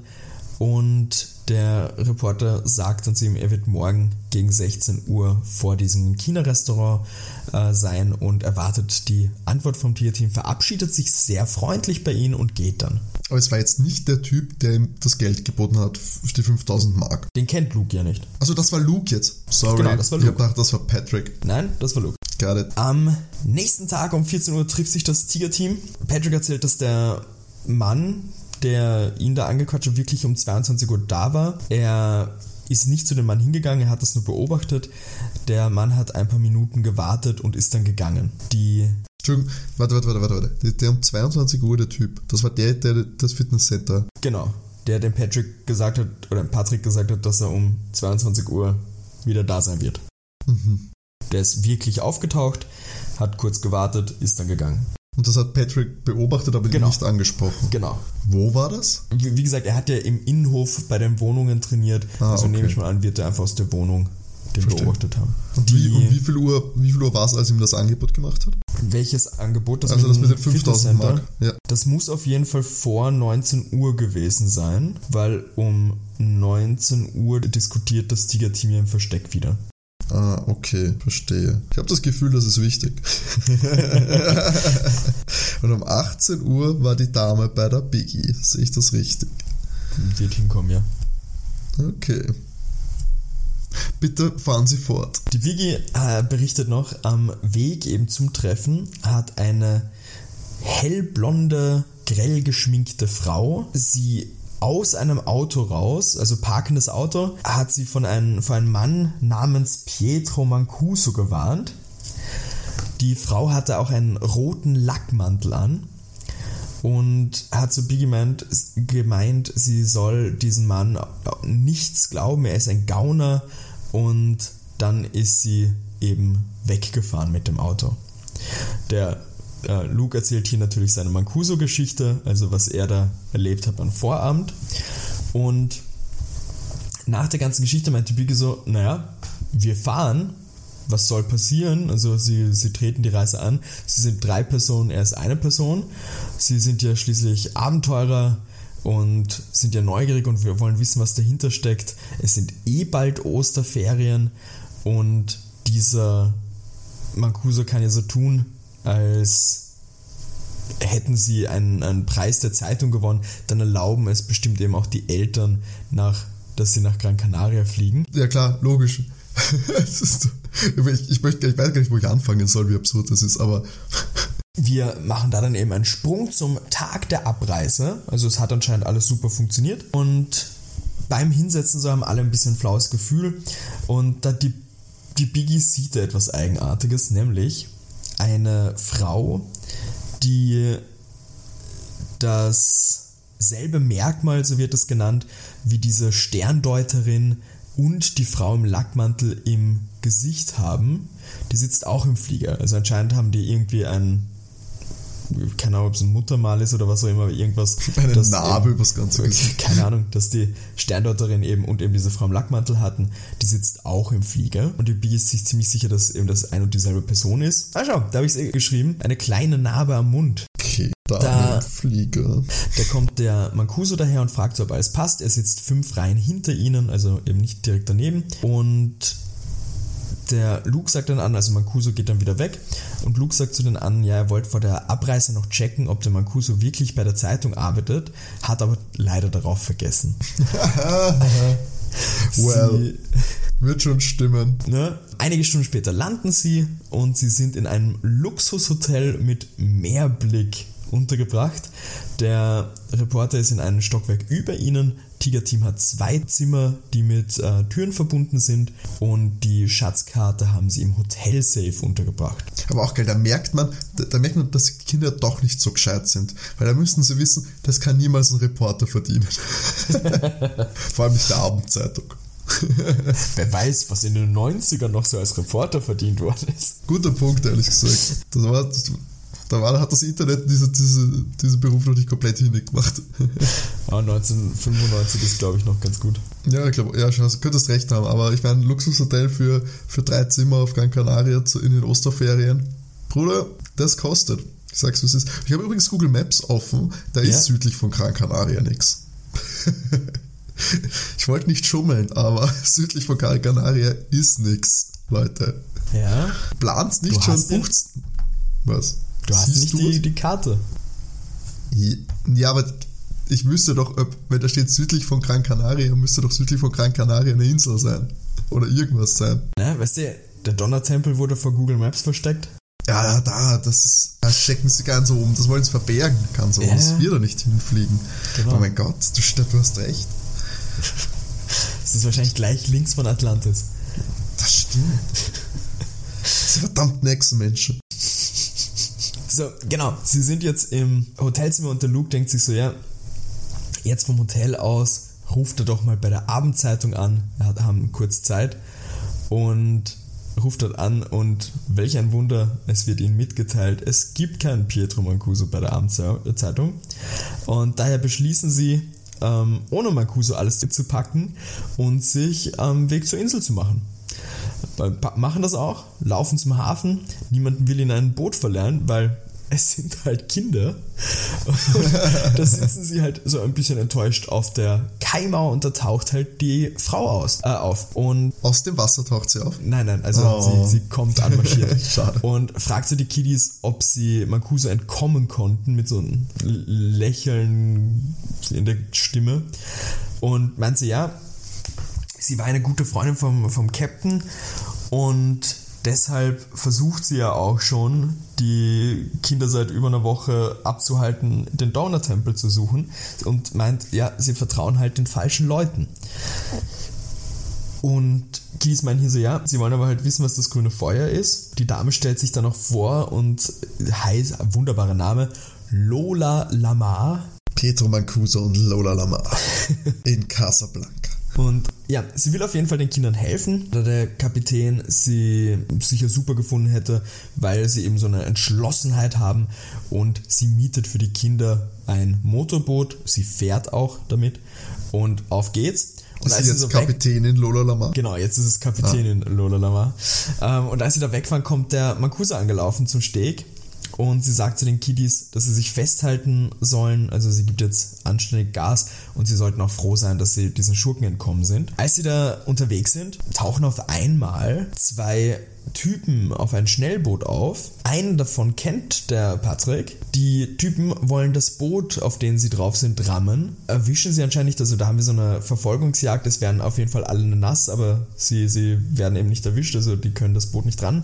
und der Reporter sagt dann zu ihm, er wird morgen gegen 16 Uhr vor diesem China-Restaurant äh, sein und erwartet die Antwort vom Tierteam, verabschiedet sich sehr freundlich bei ihnen und geht dann. Aber es war jetzt nicht der Typ, der ihm das Geld geboten hat, die 5000 Mark. Den kennt Luke ja nicht. Also das war Luke jetzt. Sorry, Genau, das war ich hab Luke. gedacht, das war Patrick. Nein, das war Luke. Got it. Am nächsten Tag um 14 Uhr trifft sich das Tiger-Team. Patrick erzählt, dass der Mann, der ihn da angequatscht hat, wirklich um 22 Uhr da war. Er ist nicht zu dem Mann hingegangen, er hat das nur beobachtet. Der Mann hat ein paar Minuten gewartet und ist dann gegangen. Die Entschuldigung, warte, warte, warte, warte, warte. Der, der um 22 Uhr, der Typ, das war der, der das Fitnesscenter. Genau, der dem Patrick gesagt hat, oder Patrick gesagt hat, dass er um 22 Uhr wieder da sein wird. Mhm. Der ist wirklich aufgetaucht, hat kurz gewartet, ist dann gegangen. Und das hat Patrick beobachtet, aber Genau. nicht angesprochen. Genau. Wo war das? Wie, wie gesagt, er hat ja im Innenhof bei den Wohnungen trainiert, Ah, also okay. nehme ich mal an, wird er einfach aus der Wohnung den beobachtet haben. Und, wie, und wie viel Uhr, wie viel Uhr war es, als ihm das Angebot gemacht hat? welches Angebot das also das mit dem den 5000 Fitnesscenter? Mark. Ja. Das muss auf jeden Fall vor 19 Uhr gewesen sein, weil um 19 Uhr diskutiert das Tiger-Team ja im Versteck wieder. Ah, okay, verstehe. Ich habe das Gefühl, das ist wichtig. Und um 18 Uhr war die Dame bei der Biggie. Sehe ich das richtig? Wird hinkommen, ja. Okay. Bitte fahren Sie fort. Die Wigi äh, berichtet noch, am Weg eben zum Treffen hat eine hellblonde, grell geschminkte Frau sie aus einem Auto raus, also parkendes Auto, hat sie von einem, von einem Mann namens Pietro Mancuso gewarnt. Die Frau hatte auch einen roten Lackmantel an und hat zu Biggie gemeint, sie soll diesen Mann nichts glauben, er ist ein Gauner und dann ist sie eben weggefahren mit dem Auto. Der äh, Luke erzählt hier natürlich seine Mancuso-Geschichte, also was er da erlebt hat am Vorabend und nach der ganzen Geschichte meinte Biggie so, naja, wir fahren, was soll passieren? Also sie, sie treten die Reise an. Sie sind drei Personen, er ist eine Person. Sie sind ja schließlich Abenteurer und sind ja neugierig und wir wollen wissen, was dahinter steckt. Es sind eh bald Osterferien und dieser Mancuso kann ja so tun, als hätten sie einen, einen Preis der Zeitung gewonnen, dann erlauben es bestimmt eben auch die Eltern, nach, dass sie nach Gran Canaria fliegen. Ja klar, logisch. Ist, ich, ich, möchte, ich weiß gar nicht, wo ich anfangen soll, wie absurd das ist, aber Wir machen da dann eben einen Sprung zum Tag der Abreise. Also es hat anscheinend alles super funktioniert. Und beim Hinsetzen so haben alle ein bisschen flaues Gefühl. Und da die, die Biggie sieht da etwas Eigenartiges, nämlich eine Frau, die dasselbe Merkmal, so wird es genannt, wie diese Sterndeuterin und die Frau im Lackmantel im Gesicht haben. Die sitzt auch im Flieger. Also anscheinend haben die irgendwie ein, keine Ahnung, ob es ein Muttermal ist oder was auch immer, aber irgendwas. eine das Narbe übers ganze Gesicht. keine Ahnung, dass die Sterndeuterin eben und eben diese Frau im Lackmantel hatten, die sitzt auch im Flieger und die Bee ist sich ziemlich sicher, dass eben das ein und dieselbe Person ist. Ah, schau, da habe ich es geschrieben. Eine kleine Narbe am Mund. Okay, da, Flieger. Da kommt der Mancuso daher und fragt, ob alles passt. Er sitzt fünf Reihen hinter ihnen, also eben nicht direkt daneben. Und der Luke sagt dann an, also Mancuso geht dann wieder weg. Und Luke sagt zu den anderen, ja, er wollte vor der Abreise noch checken, ob der Mancuso wirklich bei der Zeitung arbeitet, hat aber leider darauf vergessen. Well. Sie, Wird schon stimmen. ne? Einige Stunden später landen sie und sie sind in einem Luxushotel mit Meerblick untergebracht. Der Reporter ist in einem Stockwerk über ihnen. Tiger Team hat zwei Zimmer, die mit äh, Türen verbunden sind und die Schatzkarte haben sie im Hotelsafe untergebracht. Aber auch geil, da merkt man, da, da merkt man, dass die Kinder doch nicht so gescheit sind. Weil da müssten sie wissen, das kann niemals ein Reporter verdienen. Vor allem nicht der Abendzeitung. Wer weiß, was in den 90ern noch so als Reporter verdient worden ist. Guter Punkt, ehrlich gesagt. Das war, das, da war, hat das Internet diese, diese, diesen Beruf noch nicht komplett hingemacht. Ah, 1995 ist, glaube ich, noch ganz gut. Ja, ich glaube, ja, du könntest recht haben, aber ich meine, ein Luxushotel für, für drei Zimmer auf Gran Canaria zu, in den Osterferien. Bruder, das kostet. Ich sag's, was ist. Ich habe übrigens Google Maps offen, da Ja. ist südlich von Gran Canaria nix. ich wollte nicht schummeln, aber südlich von Gran Canaria ist nix, Leute. Ja. Plant's nicht Du schon, bucht's. Was? Du hast Siehst nicht die, es? die Karte. Ja, aber ich wüsste doch, ob, wenn da steht südlich von Gran Canaria, müsste doch südlich von Gran Canaria eine Insel sein. Oder irgendwas sein. Ne? Weißt du, der Donnertempel wurde vor Google Maps versteckt. Ja, ja, da, das ist, da stecken sie ganz oben, das wollen sie verbergen, kann so, Ja. dass wir da nicht hinfliegen. Genau. Oh mein Gott, du, du hast recht. Das ist wahrscheinlich gleich links von Atlantis. Das stimmt. Diese verdammten Echsenmenschen. So, genau. Sie sind jetzt im Hotelzimmer und der Luke denkt sich so, ja, jetzt vom Hotel aus ruft er doch mal bei der Abendzeitung an. Wir hat- haben kurz Zeit und ruft dort an und welch ein Wunder, es wird ihnen mitgeteilt, es gibt keinen Pietro Mancuso bei der Abendzeitung und daher beschließen sie, ähm, ohne Mancuso alles zu packen und sich am Weg zur Insel zu machen. Machen das auch, laufen zum Hafen, niemanden will in ein Boot verlernen, weil es sind halt Kinder. Und da sitzen sie halt so ein bisschen enttäuscht auf der Kaimauer und da taucht halt die Frau aus, äh, auf. Und Aus dem Wasser taucht sie auf. nein, nein, also Oh. sie, sie kommt anmarschiert. Schade. Und fragt so die Kiddies, ob sie Mancuso entkommen konnten mit so einem Lächeln in der Stimme. Und meint sie, ja, sie war eine gute Freundin vom, vom Captain und deshalb versucht sie ja auch schon, die Kinder seit über einer Woche abzuhalten, den Donner-Tempel zu suchen und meint, ja, sie vertrauen halt den falschen Leuten. Und Kiddies meinen hier so, ja, sie wollen aber halt wissen, was das grüne Feuer ist. Die Dame stellt sich dann noch vor und heißt, wunderbarer Name, Lola Lamar. Pietro Mancuso und Lola Lama in Casablanca. Und ja, sie will auf jeden Fall den Kindern helfen, da der Kapitän sie sicher super gefunden hätte, weil sie eben so eine Entschlossenheit haben und sie mietet für die Kinder ein Motorboot, sie fährt auch damit und auf geht's. Und Ist als sie sie jetzt so Kapitänin Lola Lama? Genau, jetzt ist es Kapitänin Lola Lama. Ähm, und als sie da wegfahren, kommt der Mancuso angelaufen zum Steg und sie sagt zu den Kiddies, dass sie sich festhalten sollen. Also sie gibt jetzt anständig Gas und sie sollten auch froh sein, dass sie diesen Schurken entkommen sind. Als sie da unterwegs sind, tauchen auf einmal zwei Typen auf ein Schnellboot auf. Einen davon kennt der Patrick. Die Typen wollen das Boot, auf dem sie drauf sind, rammen. Erwischen sie anscheinend nicht. Also da haben wir so eine Verfolgungsjagd. Es werden auf jeden Fall alle nass, aber sie, sie werden eben nicht erwischt. Also die können das Boot nicht ran.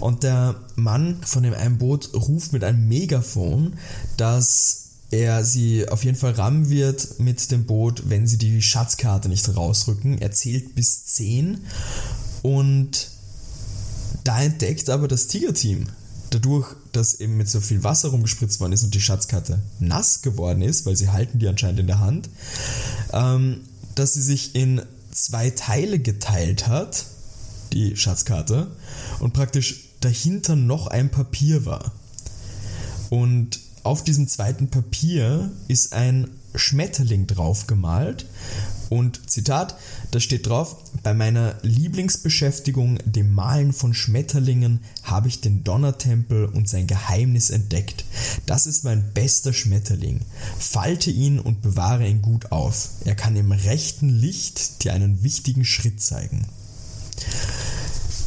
Und der Mann von dem einen Boot ruft mit einem Megafon, dass er sie auf jeden Fall rammen wird mit dem Boot, wenn sie die Schatzkarte nicht rausrücken. Er zählt bis 10 und da entdeckt aber das Tiger-Team, dadurch, dass eben mit so viel Wasser rumgespritzt worden ist und die Schatzkarte nass geworden ist, weil sie halten die anscheinend in der Hand, ähm, dass sie sich in zwei Teile geteilt hat, die Schatzkarte, und praktisch dahinter noch ein Papier war. Und auf diesem zweiten Papier ist ein Schmetterling drauf gemalt. Und Zitat, da steht drauf, bei meiner Lieblingsbeschäftigung, dem Malen von Schmetterlingen, habe ich den Donnertempel und sein Geheimnis entdeckt. Das ist mein bester Schmetterling. Falte ihn und bewahre ihn gut auf. Er kann im rechten Licht dir einen wichtigen Schritt zeigen.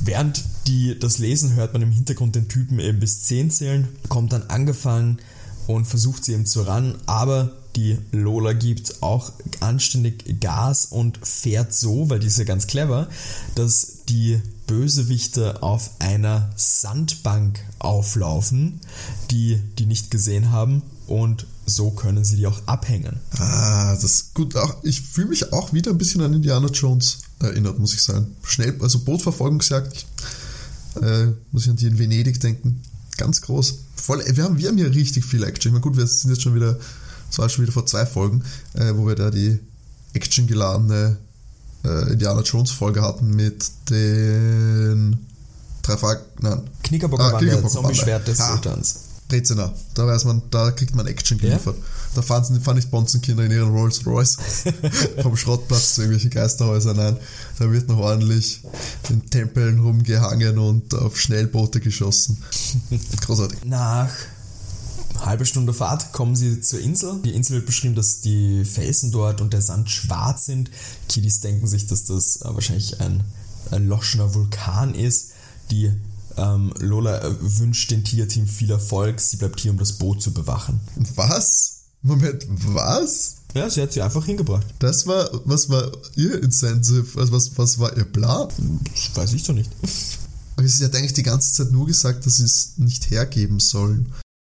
Während die das lesen, hört man im Hintergrund den Typen eben bis 10 zählen, kommt dann angefangen und versucht sie eben zu ran, aber die Lola gibt auch anständig Gas und fährt so, weil die ist ja ganz clever, dass die Bösewichte auf einer Sandbank auflaufen, die die nicht gesehen haben und so können sie die auch abhängen. Ah, das ist gut. Ich fühle mich auch wieder ein bisschen an Indiana Jones erinnert, muss ich sagen. Schnell, also Bootverfolgungsjagd. Äh, muss ich an die in Venedig denken. Ganz groß. Voll, wir haben, wir haben hier richtig viel Action. Ich meine, gut, wir sind jetzt schon wieder, das war schon wieder vor zwei Folgen, äh, wo wir da die actiongeladene äh, Indiana Jones Folge hatten mit den drei Fragen, nein, Knickerbocker Ah, Knickerbocker Zombie-Schwert des Ah. Sultans. Brezina. Da weiß man, da kriegt man Action geliefert. Da fahren, sie- fahren die Bonzenkinder in ihren Rolls Royce vom Schrottplatz zu irgendwelchen Geisterhäusern ein. Da wird noch ordentlich in Tempeln rumgehangen und auf Schnellboote geschossen. Großartig. Nach halbe Stunde Fahrt kommen sie zur Insel. Die Insel wird beschrieben, dass die Felsen dort und der Sand schwarz sind. Kiddies denken sich, dass das äh, wahrscheinlich ein erloschener Vulkan ist. Die ähm, Lola äh, wünscht dem Tierteam viel Erfolg. Sie bleibt hier, um das Boot zu bewachen. Was? Moment, was? Ja, sie hat sie einfach hingebracht. Das war, was war ihr Incentive? Also was, was war ihr Plan? Das weiß ich doch nicht. Aber sie hat eigentlich die ganze Zeit nur gesagt, dass sie es nicht hergeben sollen.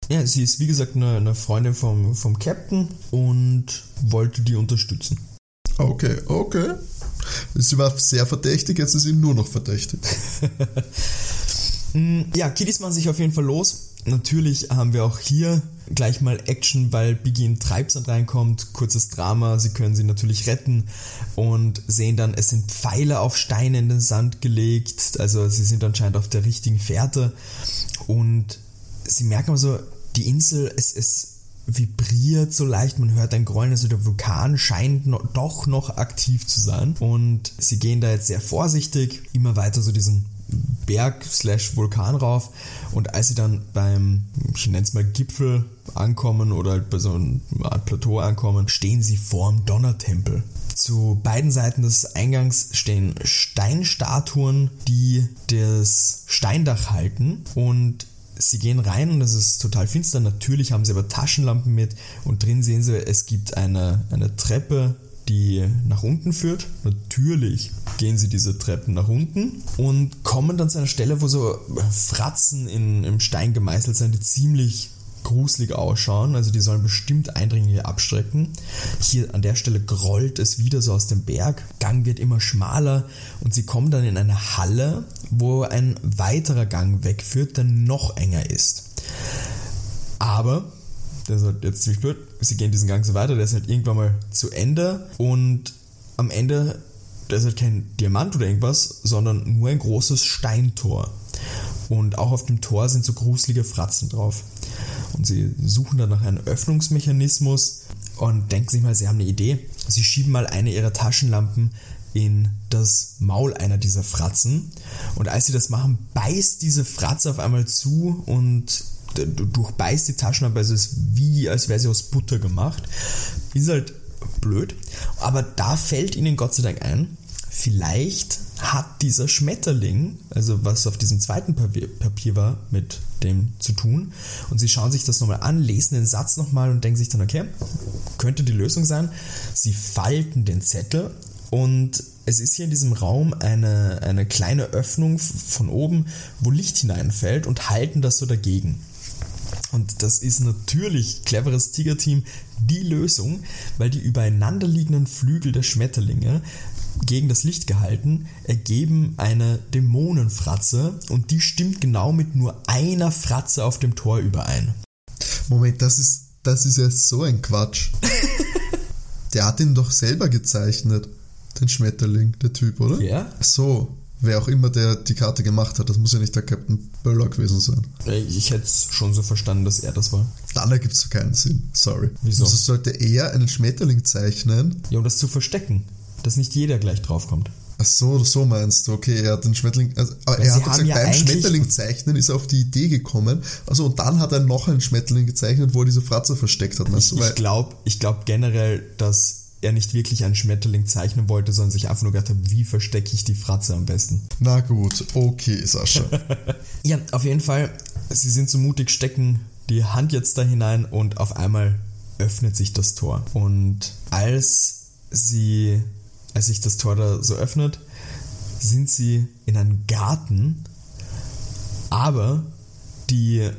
Ja, sie ist wie gesagt eine, eine Freundin vom, vom Captain und wollte die unterstützen. Okay, okay. Sie war sehr verdächtig, jetzt ist sie nur noch verdächtig. Mm, Ja, Kiddies machen sich auf jeden Fall los. Natürlich haben wir auch hier gleich mal Action, weil Biggie in Treibsand reinkommt. Kurzes Drama, sie können sie natürlich retten und sehen dann, es sind Pfeile auf Steine in den Sand gelegt. Also sie sind anscheinend auf der richtigen Fährte. Und sie merken also, die Insel, es, es vibriert so leicht, man hört ein Grollen, also der Vulkan scheint no, doch noch aktiv zu sein. Und sie gehen da jetzt sehr vorsichtig, immer weiter so diesen Berg slash Vulkan rauf und als sie dann beim, ich nenne es mal Gipfel ankommen oder bei so einer Art Plateau ankommen, stehen sie vorm Donnertempel. Zu beiden Seiten des Eingangs stehen Steinstatuen, die das Steindach halten und Sie gehen rein und es ist total finster. Natürlich haben sie aber Taschenlampen mit und drin sehen sie, es gibt eine, eine Treppe, die nach unten führt. Natürlich gehen sie diese Treppen nach unten und kommen dann zu einer Stelle, wo so Fratzen in, im Stein gemeißelt sind, die ziemlich gruselig ausschauen. Also die sollen bestimmt Eindringlinge abschrecken. Hier an der Stelle grollt es wieder so aus dem Berg. Gang wird immer schmaler und sie kommen dann in eine Halle, wo ein weiterer Gang wegführt, der noch enger ist. Aber, das ist halt jetzt ziemlich blöd, sie gehen diesen Gang so weiter, der ist halt irgendwann mal zu Ende und am Ende, da ist halt kein Diamant oder irgendwas, sondern nur ein großes Steintor. Und auch auf dem Tor sind so gruselige Fratzen drauf. Und sie suchen dann nach einem Öffnungsmechanismus und denken sich mal, sie haben eine Idee. Sie schieben mal eine ihrer Taschenlampen in das Maul einer dieser Fratzen. Und als sie das machen, beißt diese Fratze auf einmal zu und d- durchbeißt die Taschenlampe. Also es ist wie, als wäre sie aus Butter gemacht. Ist halt blöd. Aber da fällt ihnen Gott sei Dank ein, vielleicht hat dieser Schmetterling, also was auf diesem zweiten Papier, Papier war, mit dem zu tun. Und sie schauen sich das nochmal an, lesen den Satz nochmal und denken sich dann, okay, könnte die Lösung sein. Sie falten den Zettel und es ist hier in diesem Raum eine, eine kleine Öffnung von oben, wo Licht hineinfällt und halten das so dagegen. Und das ist natürlich cleveres Tigerteam die Lösung, weil die übereinander liegenden Flügel der Schmetterlinge gegen das Licht gehalten ergeben eine Dämonenfratze und die stimmt genau mit nur einer Fratze auf dem Tor überein. Moment, das ist, das ist ja so ein Quatsch. Der hat ihn doch selber gezeichnet, den Schmetterling, der Typ, oder? Ja? So, wer auch immer der die Karte gemacht hat, das muss ja nicht der Captain Böller gewesen sein. Ich hätte es schon so verstanden, dass er das war. Dann ergibt es keinen Sinn, sorry. Wieso? Also sollte er einen Schmetterling zeichnen? Ja, um das zu verstecken, dass nicht jeder gleich draufkommt. Ach so, so meinst du, okay, er hat den Schmetterling, also, aber Weil er hat gesagt, ja beim Schmetterling zeichnen ist er auf die Idee gekommen, also und dann hat er noch einen Schmetterling gezeichnet, wo er diese Fratze versteckt hat, meinst du? Weil- Ich glaube ich glaub generell, dass er nicht wirklich einen Schmetterling zeichnen wollte, sondern sich einfach nur gedacht hat, wie verstecke ich die Fratze am besten. Na gut, okay, Sascha. Ja, auf jeden Fall, sie sind so mutig, stecken die Hand jetzt da hinein und auf einmal öffnet sich das Tor. Und als sie, als sich das Tor da so öffnet, sind sie in einem Garten, aber die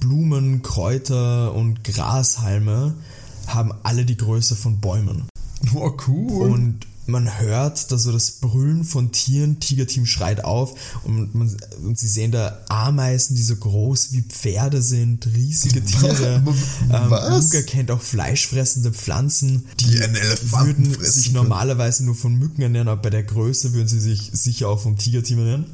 Blumen, Kräuter und Grashalme haben alle die Größe von Bäumen. Oh, cool. Und man hört da so das Brüllen von Tieren, Tigerteam schreit auf und, man, und sie sehen da Ameisen, die so groß wie Pferde sind, riesige Tiere. ähm, Was? Luca kennt auch fleischfressende Pflanzen, die, Die einen Elefanten würden sich normalerweise nur von Mücken ernähren, aber bei der Größe würden sie sich sicher auch vom Tigerteam ernähren.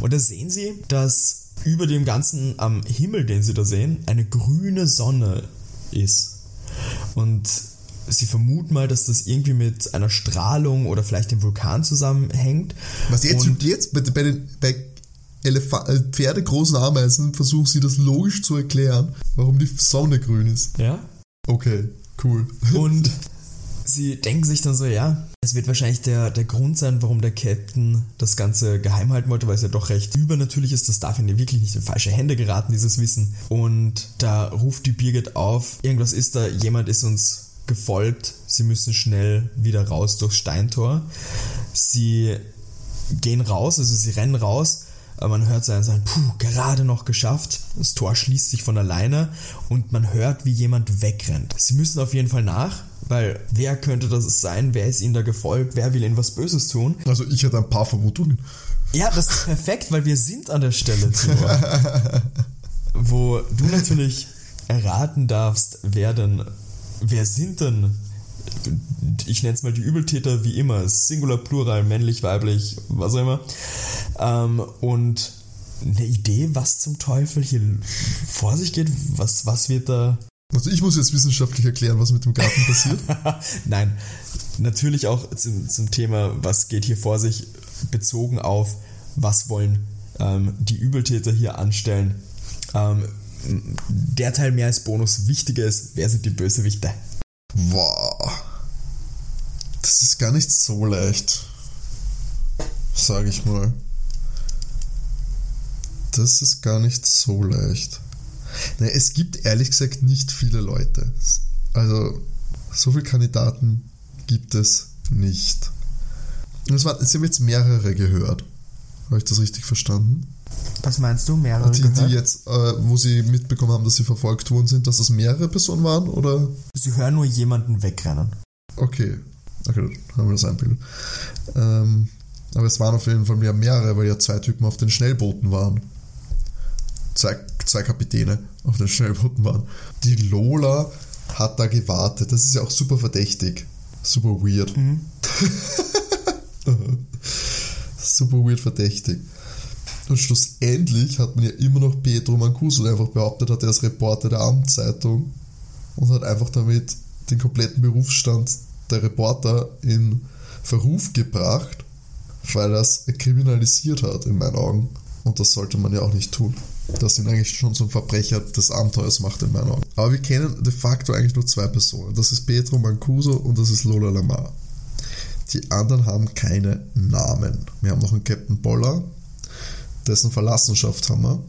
Und da sehen sie, dass über dem ganzen am Himmel, den sie da sehen, eine grüne Sonne ist. Und sie vermuten mal, dass das irgendwie mit einer Strahlung oder vielleicht dem Vulkan zusammenhängt. Was jetzt, Und jetzt bei, bei den bei Elef- äh, pferdegroßen Ameisen versuchen sie das logisch zu erklären, warum die Sonne grün ist. ja, Okay, cool. Und sie denken sich dann so, ja, es wird wahrscheinlich der, der Grund sein, warum der Captain das Ganze geheim halten wollte, weil es ja doch recht übernatürlich ist. Das darf ihnen wirklich nicht in falsche Hände geraten, dieses Wissen. Und da ruft die Birgit auf, irgendwas ist da, jemand ist uns gefolgt, sie müssen schnell wieder raus durchs Steintor. Sie gehen raus, also sie rennen raus, man hört seinen sagen, puh, gerade noch geschafft. Das Tor schließt sich von alleine und man hört, wie jemand wegrennt. Sie müssen auf jeden Fall nach, weil wer könnte das sein? Wer ist ihnen da gefolgt? Wer will ihnen was Böses tun? Also ich hatte ein paar Vermutungen. Ja, das ist perfekt, weil wir sind an der Stelle, Tibor, wo du natürlich erraten darfst, wer denn, wer sind denn, ich nenne es mal die Übeltäter wie immer, Singular, Plural, männlich, weiblich, was auch immer. Ähm, und eine Idee, was zum Teufel hier vor sich geht, was, was wird da Also ich muss jetzt wissenschaftlich erklären, was mit dem Garten passiert. Nein, natürlich auch zum, zum Thema, was geht hier vor sich, bezogen auf, was wollen ähm, die Übeltäter hier anstellen. Ähm, der Teil mehr als Bonus. Wichtiger ist, wer sind die Bösewichte? Wow. Das ist gar nicht so leicht. Sag ich mal. Das ist gar nicht so leicht. Ne, es gibt ehrlich gesagt nicht viele Leute. Also, so viele Kandidaten gibt es nicht. Es war, Sie haben jetzt mehrere gehört. Habe ich das richtig verstanden? Was meinst du, mehrere? Die, die jetzt, äh, wo Sie mitbekommen haben, dass Sie verfolgt worden sind, dass das mehrere Personen waren? Oder? Sie hören nur jemanden wegrennen. Okay, okay, dann haben wir das einbildet. Ähm, aber es waren auf jeden Fall mehr mehrere, weil ja zwei Typen auf den Schnellbooten waren. Zwei, zwei Kapitäne auf den Schnellbooten waren. Die Lola hat da gewartet. Das ist ja auch super verdächtig. Super weird. super weird verdächtig. Und schlussendlich hat man ja immer noch Pedro Mancuso, der einfach behauptet hat, er ist Reporter der Abendzeitung und hat einfach damit den kompletten Berufsstand der Reporter in Verruf gebracht, weil er es kriminalisiert hat, in meinen Augen. Und das sollte man ja auch nicht tun. Das ihn eigentlich schon zum Verbrecher des Abenteuers macht, in meinen Augen. Aber wir kennen de facto eigentlich nur zwei Personen. Das ist Pedro Mancuso und das ist Lola Lamar. Die anderen haben keine Namen. Wir haben noch einen Captain Boller, dessen Verlassenschaft haben wir.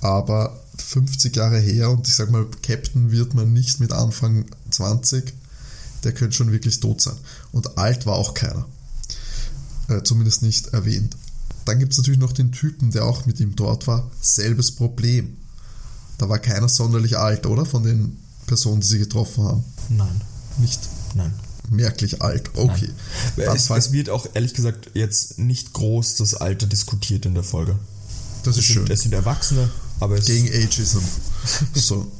Aber 50 Jahre her und ich sag mal, Captain wird man nicht mit Anfang 20. Der könnte schon wirklich tot sein. Und alt war auch keiner. Äh, zumindest nicht erwähnt. Dann gibt es natürlich noch den Typen, der auch mit ihm dort war. Selbes Problem. Da war keiner sonderlich alt, oder? Von den Personen, die sie getroffen haben. Nein, Nicht nein. merklich alt. Okay. Es, es wird auch ehrlich gesagt jetzt nicht groß das Alter diskutiert in der Folge. das ist Es schön. sind, es sind Erwachsene, aber es Gegen Ageism. So.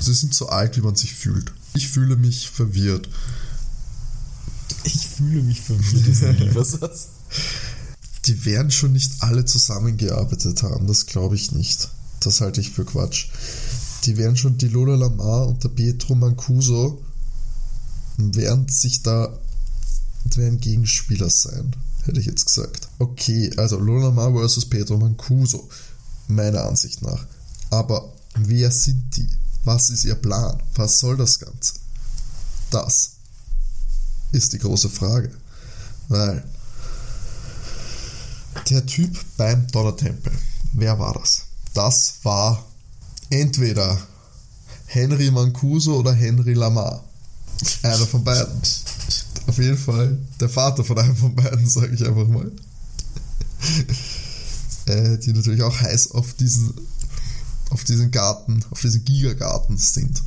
Sie sind so alt, wie man sich fühlt. Ich fühle mich verwirrt. Ich fühle mich verwirrt, ist ein lieber Satz. Die werden schon nicht alle zusammengearbeitet haben, das glaube ich nicht. Das halte ich für Quatsch. Die werden schon, die Lola Lamar und der Pietro Mancuso werden sich da, werden Gegenspieler sein, hätte ich jetzt gesagt. Okay, also Lola Lamar versus Pietro Mancuso, meiner Ansicht nach. Aber wer sind die? Was ist ihr Plan? Was soll das Ganze? Das ist die große Frage. Weil der Typ beim Donnertempel, wer war das? Das war entweder Henry Mancuso oder Henry Lamar. Einer von beiden. Auf jeden Fall der Vater von einem von beiden, sage ich einfach mal. äh, die natürlich auch heiß auf diesen, auf diesen Garten, auf diesen Gigagarten sind.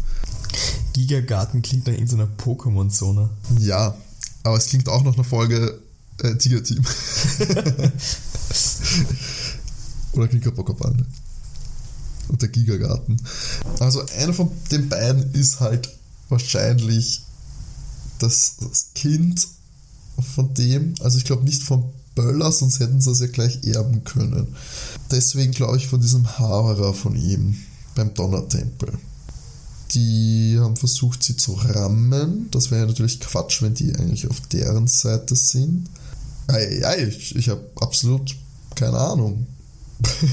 Gigagarten klingt nach irgendeiner Pokémon-Zone. Ja, Aber es klingt auch nach einer Folge äh, Tiger-Team. Oder Knickerbockerbande. Und der Gigagarten. Also einer von den beiden ist halt wahrscheinlich das, das Kind von dem, also ich glaube nicht von Böller, sonst hätten sie es ja gleich erben können. Deswegen glaube ich von diesem Haverer von ihm beim Donnertempel. Die haben versucht, sie zu rammen. Das wäre ja natürlich Quatsch, wenn die eigentlich auf deren Seite sind. Ja, ich, ich habe absolut keine Ahnung.